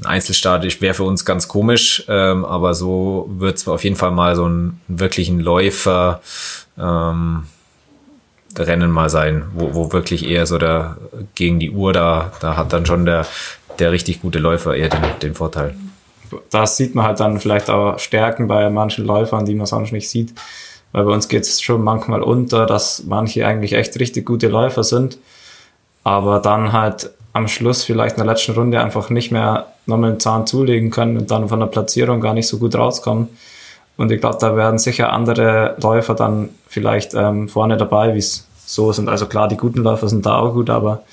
ein Einzelstart ist, wäre für uns ganz komisch, ähm, aber so wird es auf jeden Fall mal so einen wirklichen Läufer ähm, Rennen mal sein, wo, wo wirklich eher so der gegen die Uhr da, da hat dann schon der, der richtig gute Läufer eher den, den Vorteil. Da sieht man halt dann vielleicht auch Stärken bei manchen Läufern, die man sonst nicht sieht. Weil bei uns geht es schon manchmal unter, dass manche eigentlich echt richtig gute Läufer sind, aber dann halt am Schluss vielleicht in der letzten Runde einfach nicht mehr nochmal einen Zahn zulegen können und dann von der Platzierung gar nicht so gut rauskommen. Und ich glaube, da werden sicher andere Läufer dann vielleicht ähm, vorne dabei, wie es so sind. Also klar, die guten Läufer sind da auch gut, aber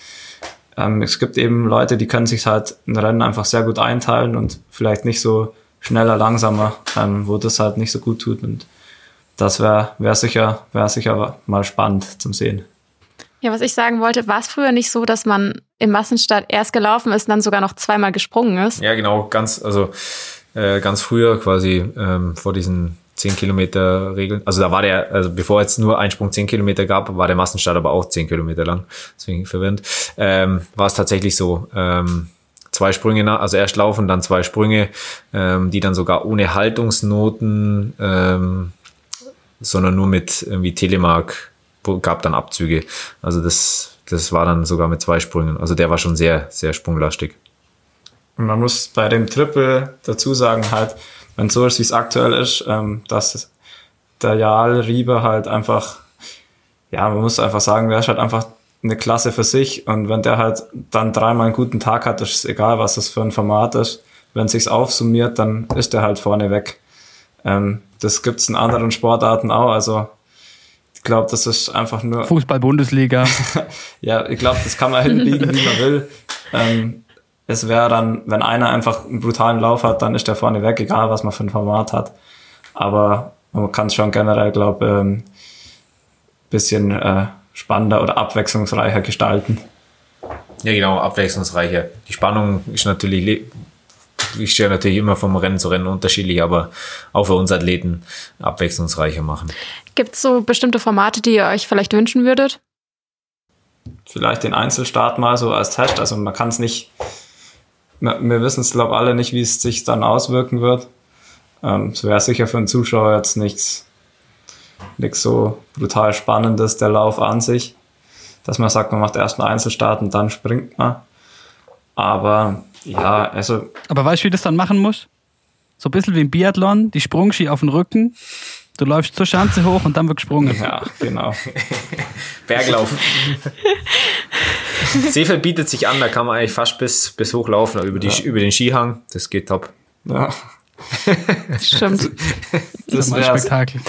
ähm, es gibt eben Leute, die können sich halt ein Rennen einfach sehr gut einteilen und vielleicht nicht so schneller, langsamer, ähm, wo das halt nicht so gut tut. Und das wäre wär sicher, wär sicher mal spannend zum Sehen. Ja, was ich sagen wollte, war es früher nicht so, dass man im Massenstart erst gelaufen ist und dann sogar noch zweimal gesprungen ist? Ja, genau, ganz, also äh, ganz früher quasi ähm, vor diesen 10 Kilometer Regeln. Also da war der, also bevor es nur Einsprung 10 Kilometer gab, war der Massenstart aber auch 10 Kilometer lang. Deswegen verwirrend. Ähm, war es tatsächlich so. Ähm, zwei Sprünge, also erst laufen, dann zwei Sprünge, ähm, die dann sogar ohne Haltungsnoten, ähm, sondern nur mit irgendwie Telemark gab dann Abzüge. Also das, das war dann sogar mit zwei Sprüngen. Also der war schon sehr, sehr sprunglastig. Und man muss bei dem Triple dazu sagen halt, wenn so ist, wie es aktuell ist, ähm, dass der Jal Rieber halt einfach, ja, man muss einfach sagen, der ist halt einfach eine Klasse für sich und wenn der halt dann dreimal einen guten Tag hat, ist es egal, was das für ein Format ist. Wenn es sich aufsummiert, dann ist der halt vorne weg. Ähm, das gibt's in anderen Sportarten auch, also ich glaube, das ist einfach nur. Fußball-Bundesliga. *laughs* ja, ich glaube, das kann man hinbiegen, wie man will. *laughs* Ähm, es wäre dann, wenn einer einfach einen brutalen Lauf hat, dann ist der vorne weg, egal was man für ein Format hat. Aber man kann es schon generell, glaube ich, ähm, bisschen äh, spannender oder abwechslungsreicher gestalten. Ja, genau, abwechslungsreicher. Die Spannung ist natürlich, ich stehe natürlich immer vom Rennen zu Rennen unterschiedlich, aber auch für uns Athleten abwechslungsreicher machen. Gibt es so bestimmte Formate, die ihr euch vielleicht wünschen würdet? Vielleicht den Einzelstart mal so als Test. Also man kann es nicht wir wissen es, glaube ich, alle nicht, wie es sich dann auswirken wird. Ähm, es wäre sicher für einen Zuschauer jetzt nichts, nichts so brutal Spannendes, der Lauf an sich. Dass man sagt, man macht erst einen Einzelstart und dann springt man. Aber ja, also. Aber weißt du, wie das dann machen muss? So ein bisschen wie im Biathlon, die Sprungski auf den Rücken. Du läufst zur Schanze hoch und dann wird gesprungen. Ja, genau. *laughs* Berglaufen. *laughs* *laughs* Seefeld bietet sich an, da kann man eigentlich fast bis, bis hochlaufen, über, die, ja. über den Skihang. Das geht top. Ja. Stimmt. Das, ist ein Spektakel.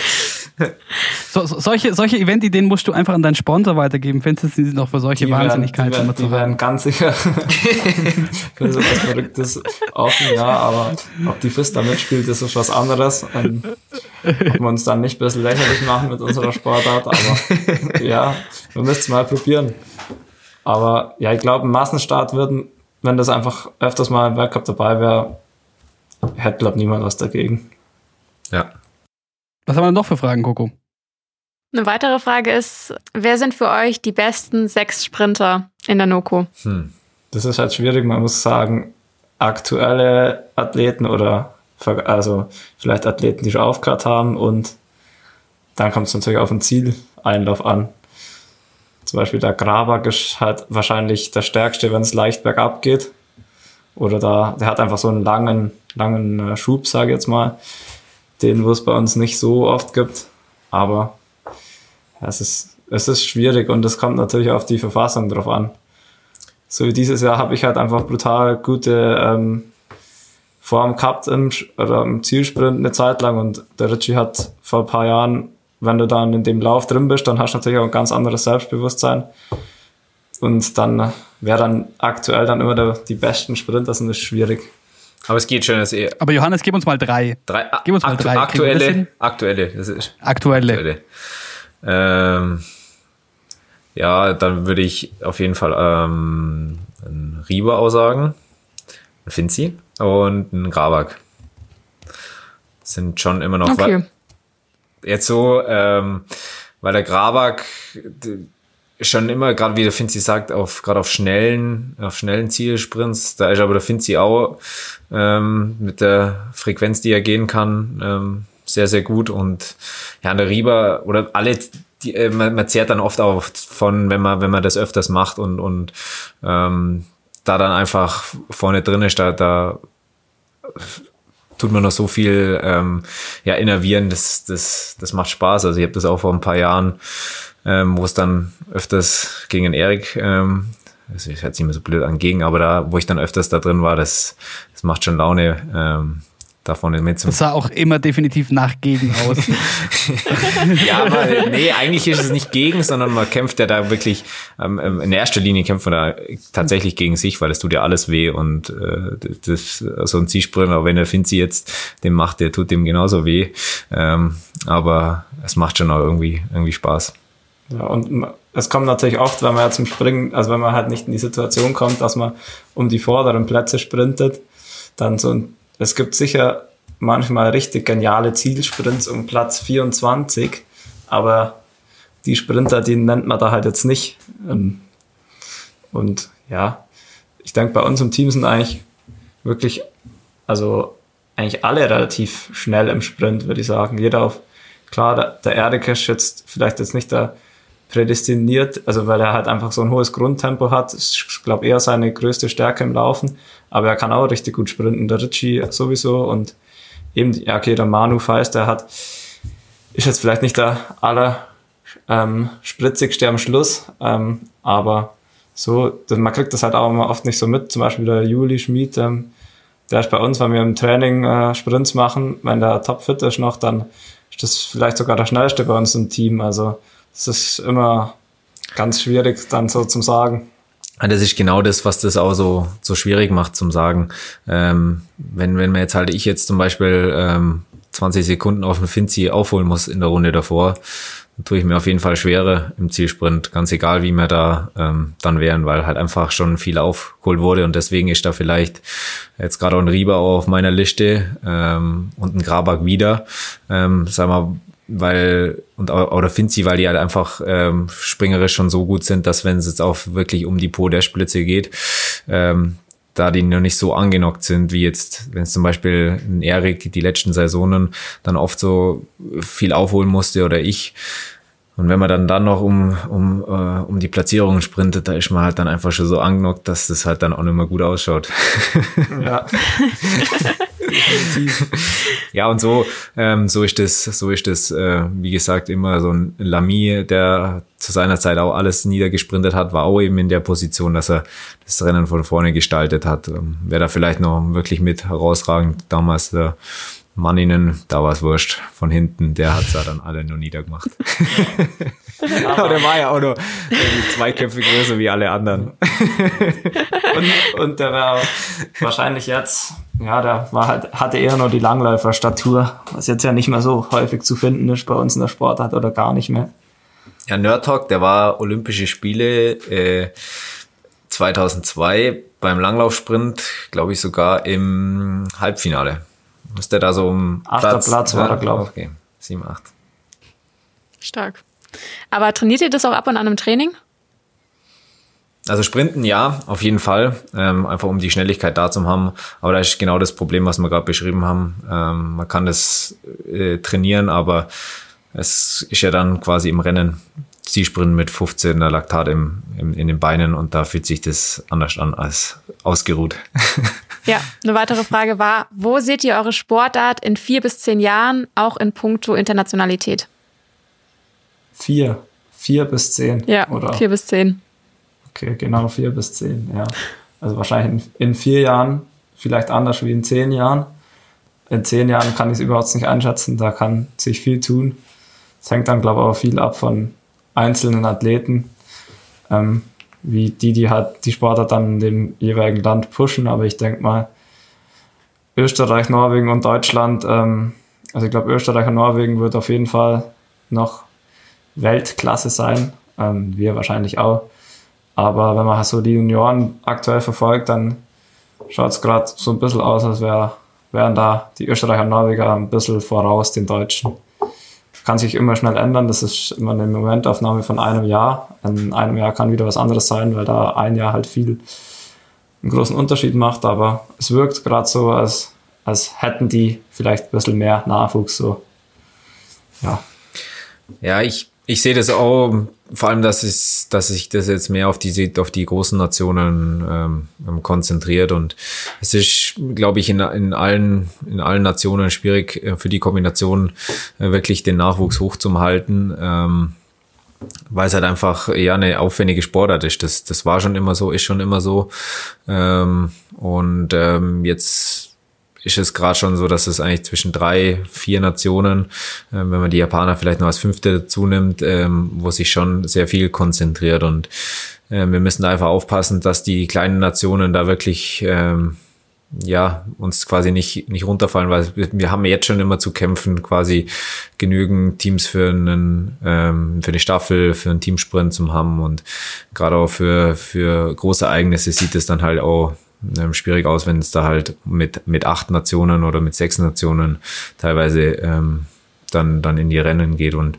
So, so, solche, solche Event-Ideen musst du einfach an deinen Sponsor weitergeben. Findest du sie noch für solche die Wahnsinnigkeiten? Werden, die, werden, die werden ganz sicher *laughs* für so was Verrücktes offen, ja, aber ob die FIS da mitspielt, ist was anderes. Und ob wir uns dann nicht ein bisschen lächerlich machen mit unserer Sportart, aber ja, wir müssen es mal probieren. Aber ja, ich glaube, ein Massenstart würden, wenn das einfach öfters mal im Weltcup dabei wäre, hätte, glaube niemand was dagegen. Ja. Was haben wir noch für Fragen, Coco? Eine weitere Frage ist, wer sind für euch die besten sechs Sprinter in der Noko? Hm. Das ist halt schwierig, man muss sagen, aktuelle Athleten oder also vielleicht Athleten, die schon aufgehört haben und dann kommt es natürlich auf den Zieleinlauf an. Zum Beispiel der Grabak ist halt wahrscheinlich der stärkste, wenn es leicht bergab geht. Oder da, der hat einfach so einen langen, langen äh, Schub, sage ich jetzt mal, den wo es bei uns nicht so oft gibt. Aber es ist, es ist schwierig und es kommt natürlich auf die Verfassung drauf an. So wie dieses Jahr habe ich halt einfach brutal gute ähm, Form gehabt im, oder im Zielsprint eine Zeit lang und der Richie hat vor ein paar Jahren wenn du dann in dem Lauf drin bist, dann hast du natürlich auch ein ganz anderes Selbstbewusstsein. Und dann wäre dann aktuell dann immer der, die besten Sprinter sind das schwierig. Aber es geht schon. Das eh Aber Johannes, gib uns mal drei. Drei, gib uns mal aktu drei. Aktuelle, aktuelle. Das ist aktuelle. aktuelle. Ähm, ja, dann würde ich auf jeden Fall ähm, einen Rieber aussagen, einen Finzi und einen Grabak. Sind schon immer noch okay jetzt so, ähm, weil der Grabak schon immer, gerade wie der Finzi sagt, auf gerade auf schnellen, auf schnellen Zielsprints, da ist aber der Finzi auch ähm, mit der Frequenz, die er gehen kann, ähm, sehr, sehr gut. Und ja, der Rieber oder alle, die, äh, man, man zehrt dann oft auch von, wenn man, wenn man das öfters macht und, und ähm, da dann einfach vorne drin ist, da, da tut man noch so viel ähm, ja, innervieren, das, das, das macht Spaß. Also ich habe das auch vor ein paar Jahren, ähm, wo es dann öfters gegen den Erik, ähm, also ich hört sich immer so blöd an gegen, aber da, wo ich dann öfters da drin war, das, das macht schon Laune. Ähm, davon mitzumachen. Das sah auch immer definitiv nach gegen aus. *laughs* ja, aber nee, eigentlich ist es nicht gegen, sondern man kämpft ja da wirklich, ähm, ähm, in erster Linie kämpft man da tatsächlich gegen sich, weil es tut ja alles weh und äh, das, so ein Zielsprint, auch wenn er Finzi jetzt den macht, der tut dem genauso weh. Ähm, aber es macht schon auch irgendwie, irgendwie Spaß. Ja, und es kommt natürlich oft, wenn man ja zum Springen, also wenn man halt nicht in die Situation kommt, dass man um die vorderen Plätze sprintet, dann so ein es gibt sicher manchmal richtig geniale Zielsprints um Platz 24, aber die Sprinter, die nennt man da halt jetzt nicht. Ähm, und ja, ich denke, bei uns im Team sind eigentlich wirklich, also eigentlich alle relativ schnell im Sprint, würde ich sagen. Jeder auf, klar, der, Erik ist jetzt vielleicht jetzt nicht der prädestiniert, also weil er halt einfach so ein hohes Grundtempo hat. Ich glaube eher seine größte Stärke im Laufen, aber er kann auch richtig gut sprinten. Der Ritchie sowieso und eben, ja, okay, der Manu Feist, der hat, ist jetzt vielleicht nicht der aller ähm, spritzigste am Schluss, ähm, aber so, man kriegt das halt auch immer oft nicht so mit. Zum Beispiel der Juli Schmid, ähm, der ist bei uns, wenn wir im Training äh, Sprints machen, wenn der topfit ist noch, dann ist das vielleicht sogar der schnellste bei uns im Team. Also es ist immer ganz schwierig dann so zum Sagen. Das ist genau das, was das auch so, so schwierig macht zum Sagen. Ähm, wenn, wenn man jetzt halt, ich jetzt zum Beispiel ähm, 20 Sekunden auf den Finzi aufholen muss in der Runde davor, dann tue ich mir auf jeden Fall schwerer im Zielsprint, ganz egal wie wir da ähm, dann wären, weil halt einfach schon viel aufgeholt wurde und deswegen ist da vielleicht jetzt gerade auch ein Rieber auf meiner Liste ähm, und ein Grabak wieder. Ähm, sagen wir, weil und oder Finzi, weil die halt einfach ähm, springerisch schon so gut sind, dass wenn es jetzt auch wirklich um die Podestblitze geht, ähm, da die noch nicht so angenockt sind, wie jetzt, wenn es zum Beispiel ein Erik die letzten Saisonen dann oft so viel aufholen musste oder ich. Und wenn man dann dann noch um, um, äh, um die Platzierungen sprintet, da ist man halt dann einfach schon so angenockt, dass das halt dann auch nicht mehr gut ausschaut. Ja. *laughs* ja, und so, ähm, so ist das, so ist das, äh, wie gesagt, immer so ein Lamy, der zu seiner Zeit auch alles niedergesprintet hat, war auch eben in der Position, dass er das Rennen von vorne gestaltet hat. Ähm, Wäre da vielleicht noch wirklich mit herausragend damals der Manninen, da war es wurscht. Von hinten, der hat es ja dann alle nur niedergemacht. *laughs* *laughs* Aber der war ja auch nur zwei Köpfe größer wie alle anderen. *laughs* und, und der war wahrscheinlich jetzt, ja, der war halt, hatte eher nur die Langläuferstatur, was jetzt ja nicht mehr so häufig zu finden ist bei uns in der Sportart oder gar nicht mehr. Ja, Nerdtalk, der war Olympische Spiele äh, 2002 beim Langlaufsprint, glaube ich sogar im Halbfinale. Ist der da so um Achter Platz, Platz war er, glaube ich. Okay, 7, 8. Stark. Aber trainiert ihr das auch ab und an im Training? Also Sprinten ja, auf jeden Fall, ähm, einfach um die Schnelligkeit da zu haben. Aber da ist genau das Problem, was wir gerade beschrieben haben. Ähm, man kann das äh, trainieren, aber es ist ja dann quasi im Rennen Zielsprinten mit 15er Laktat im, im, in den Beinen und da fühlt sich das anders an als ausgeruht. *laughs* Ja, eine weitere Frage war, wo seht ihr eure Sportart in vier bis zehn Jahren, auch in puncto Internationalität? Vier. Vier bis zehn. Ja, oder? vier bis zehn. Okay, genau, vier bis zehn, ja. Also wahrscheinlich in, in vier Jahren, vielleicht anders wie in zehn Jahren. In zehn Jahren kann ich es überhaupt nicht einschätzen, da kann sich viel tun. Es hängt dann, glaube ich, auch viel ab von einzelnen Athleten. Ähm, wie die, die halt die Sportler dann in dem jeweiligen Land pushen. Aber ich denke mal, Österreich, Norwegen und Deutschland, ähm, also ich glaube, Österreich und Norwegen wird auf jeden Fall noch Weltklasse sein. Ähm, wir wahrscheinlich auch. Aber wenn man so die Junioren aktuell verfolgt, dann schaut es gerade so ein bisschen aus, als wär, wären da die Österreicher und Norweger ein bisschen voraus den Deutschen kann sich immer schnell ändern. Das ist immer eine Momentaufnahme von einem Jahr. In einem Jahr kann wieder was anderes sein, weil da ein Jahr halt viel einen großen Unterschied macht. Aber es wirkt gerade so, als, als hätten die vielleicht ein bisschen mehr Nachwuchs. So. Ja. Ja, ich, ich sehe das auch vor allem, dass, es, dass sich das jetzt mehr auf die, auf die großen Nationen ähm, konzentriert und es ist, glaube ich, in, in, allen, in allen Nationen schwierig äh, für die Kombination äh, wirklich den Nachwuchs hochzuhalten. Ähm, weil es halt einfach ja eine aufwendige Sportart ist. Das, das war schon immer so, ist schon immer so. Ähm, und ähm, jetzt ist es gerade schon so, dass es eigentlich zwischen drei, vier Nationen, äh, wenn man die Japaner vielleicht noch als fünfte dazu nimmt, ähm, wo sich schon sehr viel konzentriert. Und äh, wir müssen da einfach aufpassen, dass die kleinen Nationen da wirklich ähm, ja, uns quasi nicht, nicht runterfallen, weil wir haben jetzt schon immer zu kämpfen, quasi genügend Teams für einen, ähm, für eine Staffel, für einen Teamsprint zu haben. Und gerade auch für, für große Ereignisse sieht es dann halt auch ähm, schwierig aus, wenn es da halt mit, mit acht Nationen oder mit sechs Nationen teilweise ähm, dann, dann in die Rennen geht und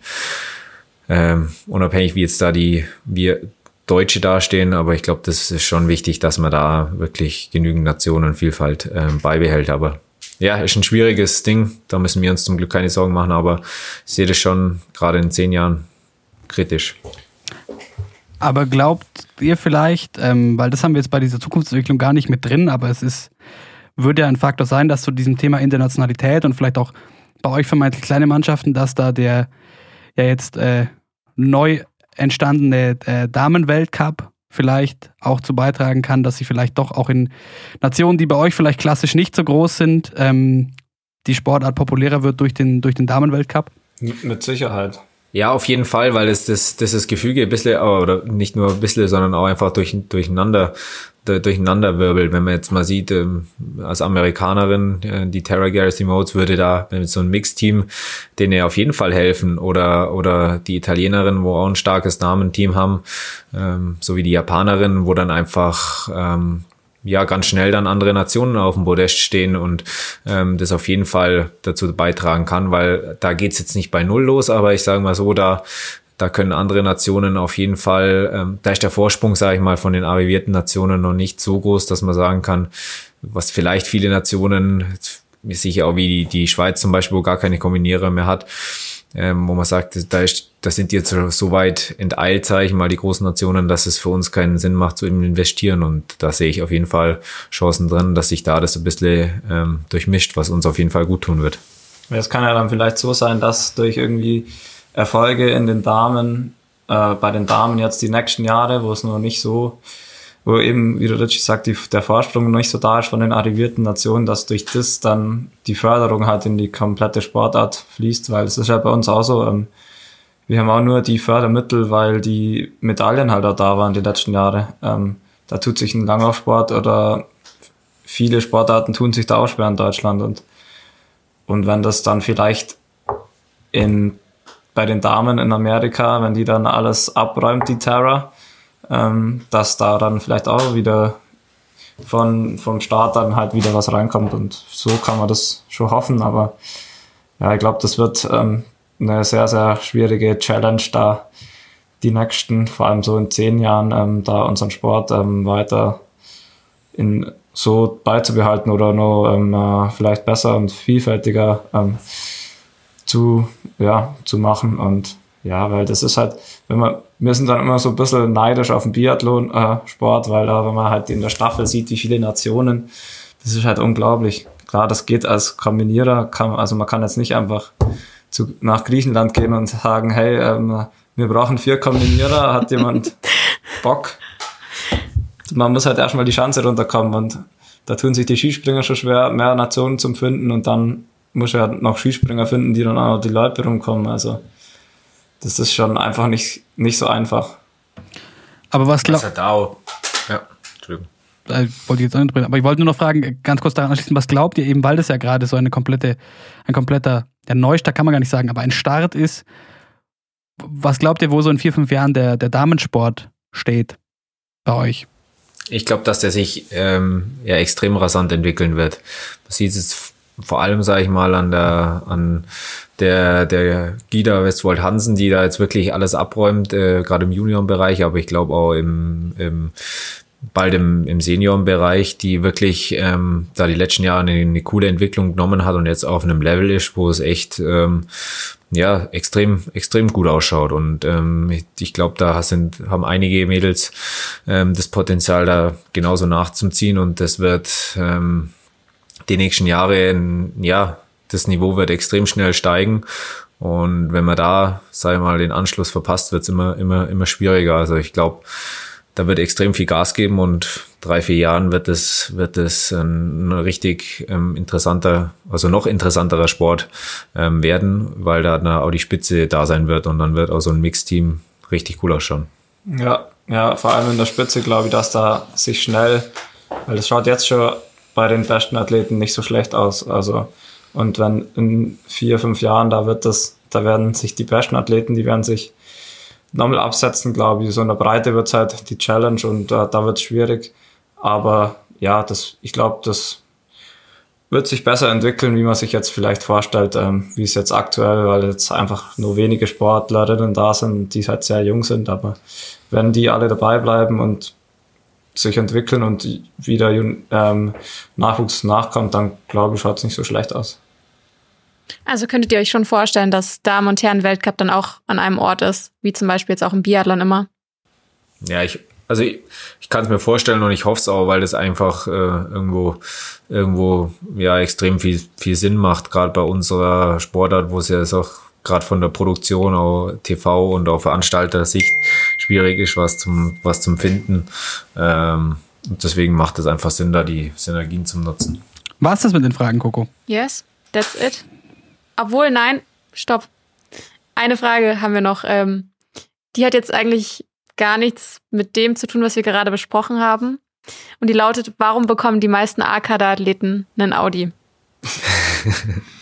ähm, unabhängig wie jetzt da die wir Deutsche dastehen, aber ich glaube, das ist schon wichtig, dass man da wirklich genügend Nationenvielfalt ähm, beibehält. Aber ja, ist ein schwieriges Ding. Da müssen wir uns zum Glück keine Sorgen machen, aber ich sehe das schon gerade in zehn Jahren kritisch. Aber glaubt ihr vielleicht, ähm, weil das haben wir jetzt bei dieser Zukunftsentwicklung gar nicht mit drin, aber es ist, würde ja ein Faktor sein, dass zu diesem Thema Internationalität und vielleicht auch bei euch vermeintlich kleine Mannschaften, dass da der ja jetzt äh, neu entstandene äh, Damenweltcup vielleicht auch zu beitragen kann, dass sie vielleicht doch auch in Nationen, die bei euch vielleicht klassisch nicht so groß sind, ähm, die Sportart populärer wird durch den, durch den Damenweltcup? Mit Sicherheit. Ja, auf jeden Fall, weil es das, das, das Gefüge ein bisschen, oder nicht nur ein bisschen, sondern auch einfach durch, durcheinander, durcheinander wirbelt. Wenn man jetzt mal sieht, ähm, als Amerikanerin, äh, die Tara Garrison Modes würde da mit so einem Mixteam denen auf jeden Fall helfen. Oder, oder die Italienerin, wo auch ein starkes Damenteam haben, ähm, so wie die Japanerin, wo dann einfach ähm, ja ganz schnell dann andere Nationen auf dem Podest stehen und ähm, das auf jeden Fall dazu beitragen kann, weil da geht's jetzt nicht bei Null los, aber ich sage mal so, da da können andere Nationen auf jeden Fall, ähm, da ist der Vorsprung, sage ich mal, von den arrivierten Nationen noch nicht so groß, dass man sagen kann, was vielleicht viele Nationen, sicher auch wie die, die Schweiz zum Beispiel, wo gar keine Kombinierer mehr hat, ähm, wo man sagt, da, ist, da sind die jetzt so weit enteilt, sage ich mal, die großen Nationen, dass es für uns keinen Sinn macht zu investieren. Und da sehe ich auf jeden Fall Chancen drin, dass sich da das ein bisschen ähm, durchmischt, was uns auf jeden Fall gut tun wird. Es kann ja dann vielleicht so sein, dass durch irgendwie Erfolge in den Damen, äh, bei den Damen jetzt die nächsten Jahre, wo es noch nicht so wo eben, wie der Ritchie sagt, die, der Vorsprung noch nicht so da ist von den arrivierten Nationen, dass durch das dann die Förderung halt in die komplette Sportart fließt, weil es ist ja bei uns auch so, ähm, wir haben auch nur die Fördermittel, weil die Medaillen halt auch da waren die letzten Jahre. Ähm, da tut sich ein Langlaufsport oder viele Sportarten tun sich da auch schwer in Deutschland und, und wenn das dann vielleicht in, bei den Damen in Amerika, wenn die dann alles abräumt, die Terra, ähm, dass da dann vielleicht auch wieder von, vom Start dann halt wieder was reinkommt und so kann man das schon hoffen, aber ja, ich glaube, das wird ähm, eine sehr, sehr schwierige Challenge da, die nächsten, vor allem so in zehn Jahren, ähm, da unseren Sport ähm, weiter in so beizubehalten oder noch ähm, äh, vielleicht besser und vielfältiger ähm, zu, ja, zu machen. Und ja, weil das ist halt, wenn man, wir sind dann immer so ein bisschen neidisch auf den Biathlon-Sport, äh, weil da, wenn man halt in der Staffel sieht, wie viele Nationen, das ist halt unglaublich. Klar, das geht als Kombinierer, kann, also man kann jetzt nicht einfach zu, nach Griechenland gehen und sagen, hey, ähm, wir brauchen vier Kombinierer, hat jemand *laughs* Bock? Man muss halt erstmal die Chance runterkommen und da tun sich die Skispringer schon schwer, mehr Nationen zum finden und dann muss er halt noch Skispringer finden, die dann auch die Leute rumkommen. Also das ist schon einfach nicht, nicht so einfach. Aber was glaubt. Ja, Entschuldigung. Äh, wollte ich jetzt auch nicht bringen. Aber ich wollte nur noch fragen, ganz kurz daran anschließen, was glaubt ihr eben, weil das ja gerade so eine komplette, ein kompletter, der Neustart kann man gar nicht sagen, aber ein Start ist. Was glaubt ihr, wo so in vier, fünf Jahren der, der Damensport steht bei euch? Ich glaube, dass der sich ähm, ja extrem rasant entwickeln wird. Man sieht es vor allem, sage ich mal, an der an der der Gida Westwold Hansen, die da jetzt wirklich alles abräumt, äh, gerade im Juniorenbereich, aber ich glaube auch im, im bald im, im Seniorenbereich, die wirklich ähm, da die letzten Jahre eine, eine coole Entwicklung genommen hat und jetzt auf einem Level ist, wo es echt ähm, ja, extrem, extrem gut ausschaut. Und ähm, ich, ich glaube, da sind, haben einige Mädels ähm, das Potenzial, da genauso nachzuziehen. Und das wird ähm, die nächsten Jahre, ja, das Niveau wird extrem schnell steigen. Und wenn man da, sag ich mal, den Anschluss verpasst, wird es immer, immer, immer schwieriger. Also ich glaube, da wird extrem viel Gas geben und drei, vier Jahren wird es, wird es ein richtig ähm, interessanter, also noch interessanterer Sport ähm, werden, weil da dann auch die Spitze da sein wird und dann wird auch so ein Mixteam richtig cool ausschauen. Ja, ja, vor allem in der Spitze glaube ich, dass da sich schnell, weil es schaut jetzt schon bei den besten Athleten nicht so schlecht aus. Also, und wenn in vier, fünf Jahren, da wird das, da werden sich die besten Athleten, die werden sich nochmal absetzen, glaube ich. So in der Breite wird es halt die Challenge und äh, da wird es schwierig. Aber ja, das, ich glaube, das wird sich besser entwickeln, wie man sich jetzt vielleicht vorstellt, ähm, wie es jetzt aktuell, weil jetzt einfach nur wenige Sportlerinnen da sind, die halt sehr jung sind. Aber wenn die alle dabei bleiben und sich entwickeln und wieder ähm, Nachwuchs nachkommt, dann glaube ich, schaut es nicht so schlecht aus. Also könntet ihr euch schon vorstellen, dass Damen- und Herren-Weltcup dann auch an einem Ort ist, wie zum Beispiel jetzt auch im Biathlon immer? Ja, ich, also ich, ich kann es mir vorstellen und ich hoffe es auch, weil das einfach äh, irgendwo, irgendwo ja extrem viel, viel Sinn macht, gerade bei unserer Sportart, wo es ja auch gerade von der Produktion, auch TV und auch Veranstalter-Sicht schwierig ist, was zum, was zum Finden. Ähm, und deswegen macht es einfach Sinn, da die Synergien zum Nutzen. War es das mit den Fragen, Coco? Yes, that's it. Obwohl, nein, stopp. Eine Frage haben wir noch. Ähm, die hat jetzt eigentlich gar nichts mit dem zu tun, was wir gerade besprochen haben. Und die lautet, warum bekommen die meisten A-Kader-Athleten einen Audi? *laughs*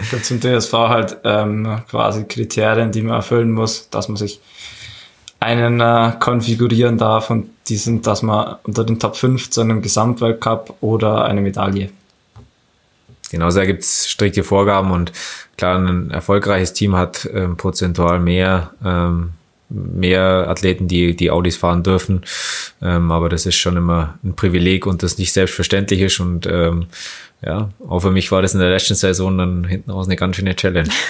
Es gibt zum DSV halt ähm, quasi Kriterien, die man erfüllen muss, dass man sich einen äh, konfigurieren darf und die sind, dass man unter den Top 15 im Gesamtweltcup oder eine Medaille Genauso da gibt es strikte Vorgaben und klar, ein erfolgreiches Team hat ähm, prozentual mehr, ähm, mehr Athleten, die, die Audis fahren dürfen. Ähm, aber das ist schon immer ein Privileg und das nicht selbstverständlich ist. Und ähm, ja, auch für mich war das in der letzten Saison dann hinten raus eine ganz schöne Challenge. *laughs*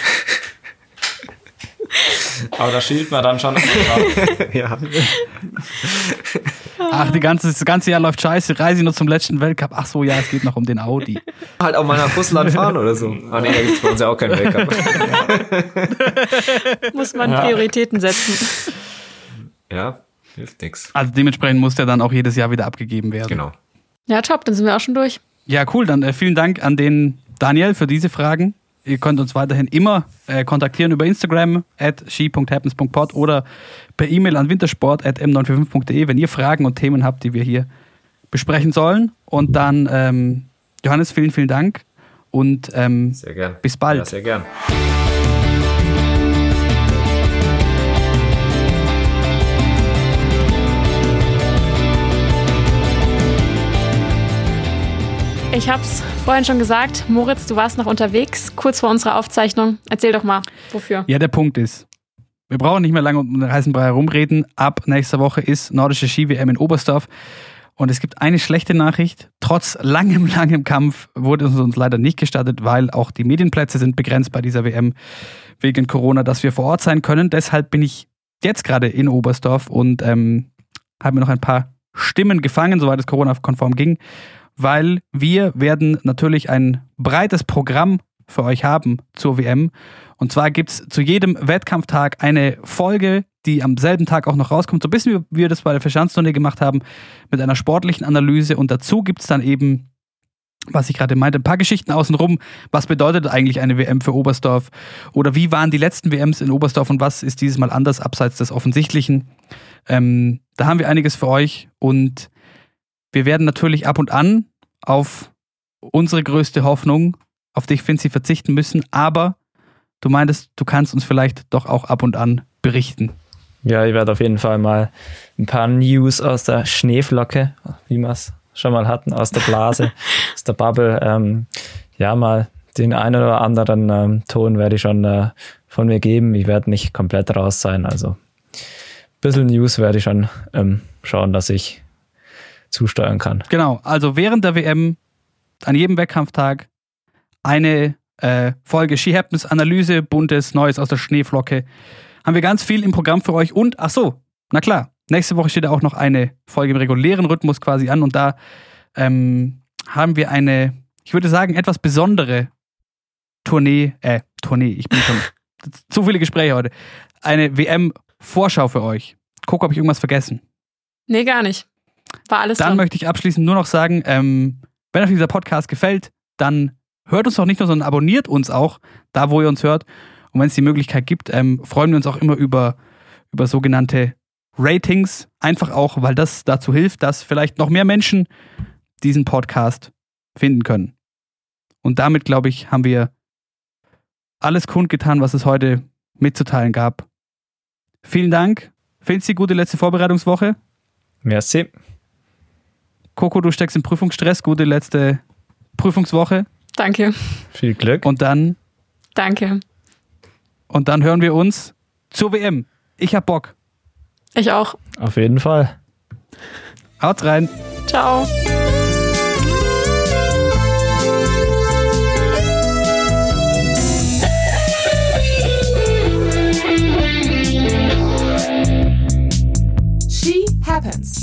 Aber da schielt man dann schon. *laughs* ja. Ach, die ganze, das ganze Jahr läuft scheiße, reise ich nur zum letzten Weltcup. Ach so, ja, es geht noch um den Audi. Halt auch mal nach Russland fahren oder so. Ah nee, da gibt es bei uns ja auch keinen Weltcup. *laughs* Muss man Prioritäten setzen. Ja, hilft nichts. Also dementsprechend muss der dann auch jedes Jahr wieder abgegeben werden. Genau. Ja, top, dann sind wir auch schon durch. Ja, cool. Dann äh, vielen Dank an den Daniel für diese Fragen. Ihr könnt uns weiterhin immer äh, kontaktieren über Instagram at ski.happens.pod oder per E-Mail an wintersport.m945.de, wenn ihr Fragen und Themen habt, die wir hier besprechen sollen. Und dann, ähm, Johannes, vielen, vielen Dank und ähm, bis bald. Ja, sehr gern. Ich hab's vorhin schon gesagt. Moritz, du warst noch unterwegs, kurz vor unserer Aufzeichnung. Erzähl doch mal, wofür. Ja, der Punkt ist, wir brauchen nicht mehr lange um den heißen Brei herumreden. Ab nächster Woche ist nordische Ski-WM in Oberstdorf. Und es gibt eine schlechte Nachricht. Trotz langem, *laughs* langem Kampf wurde es uns leider nicht gestattet, weil auch die Medienplätze sind begrenzt bei dieser WM wegen Corona, dass wir vor Ort sein können. Deshalb bin ich jetzt gerade in Oberstdorf und ähm, habe mir noch ein paar Stimmen gefangen, soweit es Corona-konform ging, weil wir werden natürlich ein breites Programm für euch haben zur WM. Und zwar gibt es zu jedem Wettkampftag eine Folge, die am selben Tag auch noch rauskommt. So ein bisschen wie wir das bei der Verschanzturnier gemacht haben, mit einer sportlichen Analyse. Und dazu gibt es dann eben, was ich gerade meinte, ein paar Geschichten außenrum. Was bedeutet eigentlich eine WM für Oberstdorf? Oder wie waren die letzten WMs in Oberstdorf und was ist dieses Mal anders abseits des Offensichtlichen? Ähm, da haben wir einiges für euch und wir werden natürlich ab und an auf unsere größte Hoffnung, auf dich Finzi verzichten müssen, aber du meintest, du kannst uns vielleicht doch auch ab und an berichten. Ja, ich werde auf jeden Fall mal ein paar News aus der Schneeflocke, wie wir es schon mal hatten, aus der Blase, *laughs* aus der Bubble, ähm, ja, mal den einen oder anderen ähm, Ton werde ich schon äh, von mir geben. Ich werde nicht komplett raus sein, also ein bisschen News werde ich schon ähm, schauen, dass ich zusteuern kann. Genau, also während der WM, an jedem Wettkampftag, eine äh, Folge She Happens Analyse, buntes, Neues aus der Schneeflocke. Haben wir ganz viel im Programm für euch und, ach so, na klar, nächste Woche steht auch noch eine Folge im regulären Rhythmus quasi an und da ähm, haben wir eine, ich würde sagen, etwas besondere Tournee, äh, Tournee, ich bin schon *laughs* zu viele Gespräche heute. Eine WM-Vorschau für euch. Guck, ob ich irgendwas vergessen. Nee, gar nicht. War alles Dann drin. möchte ich abschließend nur noch sagen, ähm, wenn euch dieser Podcast gefällt, dann hört uns doch nicht nur, sondern abonniert uns auch, da wo ihr uns hört. Und wenn es die Möglichkeit gibt, ähm, freuen wir uns auch immer über, über sogenannte Ratings. Einfach auch, weil das dazu hilft, dass vielleicht noch mehr Menschen diesen Podcast finden können. Und damit, glaube ich, haben wir alles kundgetan, was es heute mitzuteilen gab. Vielen Dank. Findest du die gute letzte Vorbereitungswoche? Merci. Coco, du steckst im Prüfungsstress. Gute letzte Prüfungswoche. Danke. Viel Glück. Und dann, Danke. und dann hören wir uns zur WM. Ich hab Bock. Ich auch. Auf jeden Fall. Haut rein. Ciao. She happens.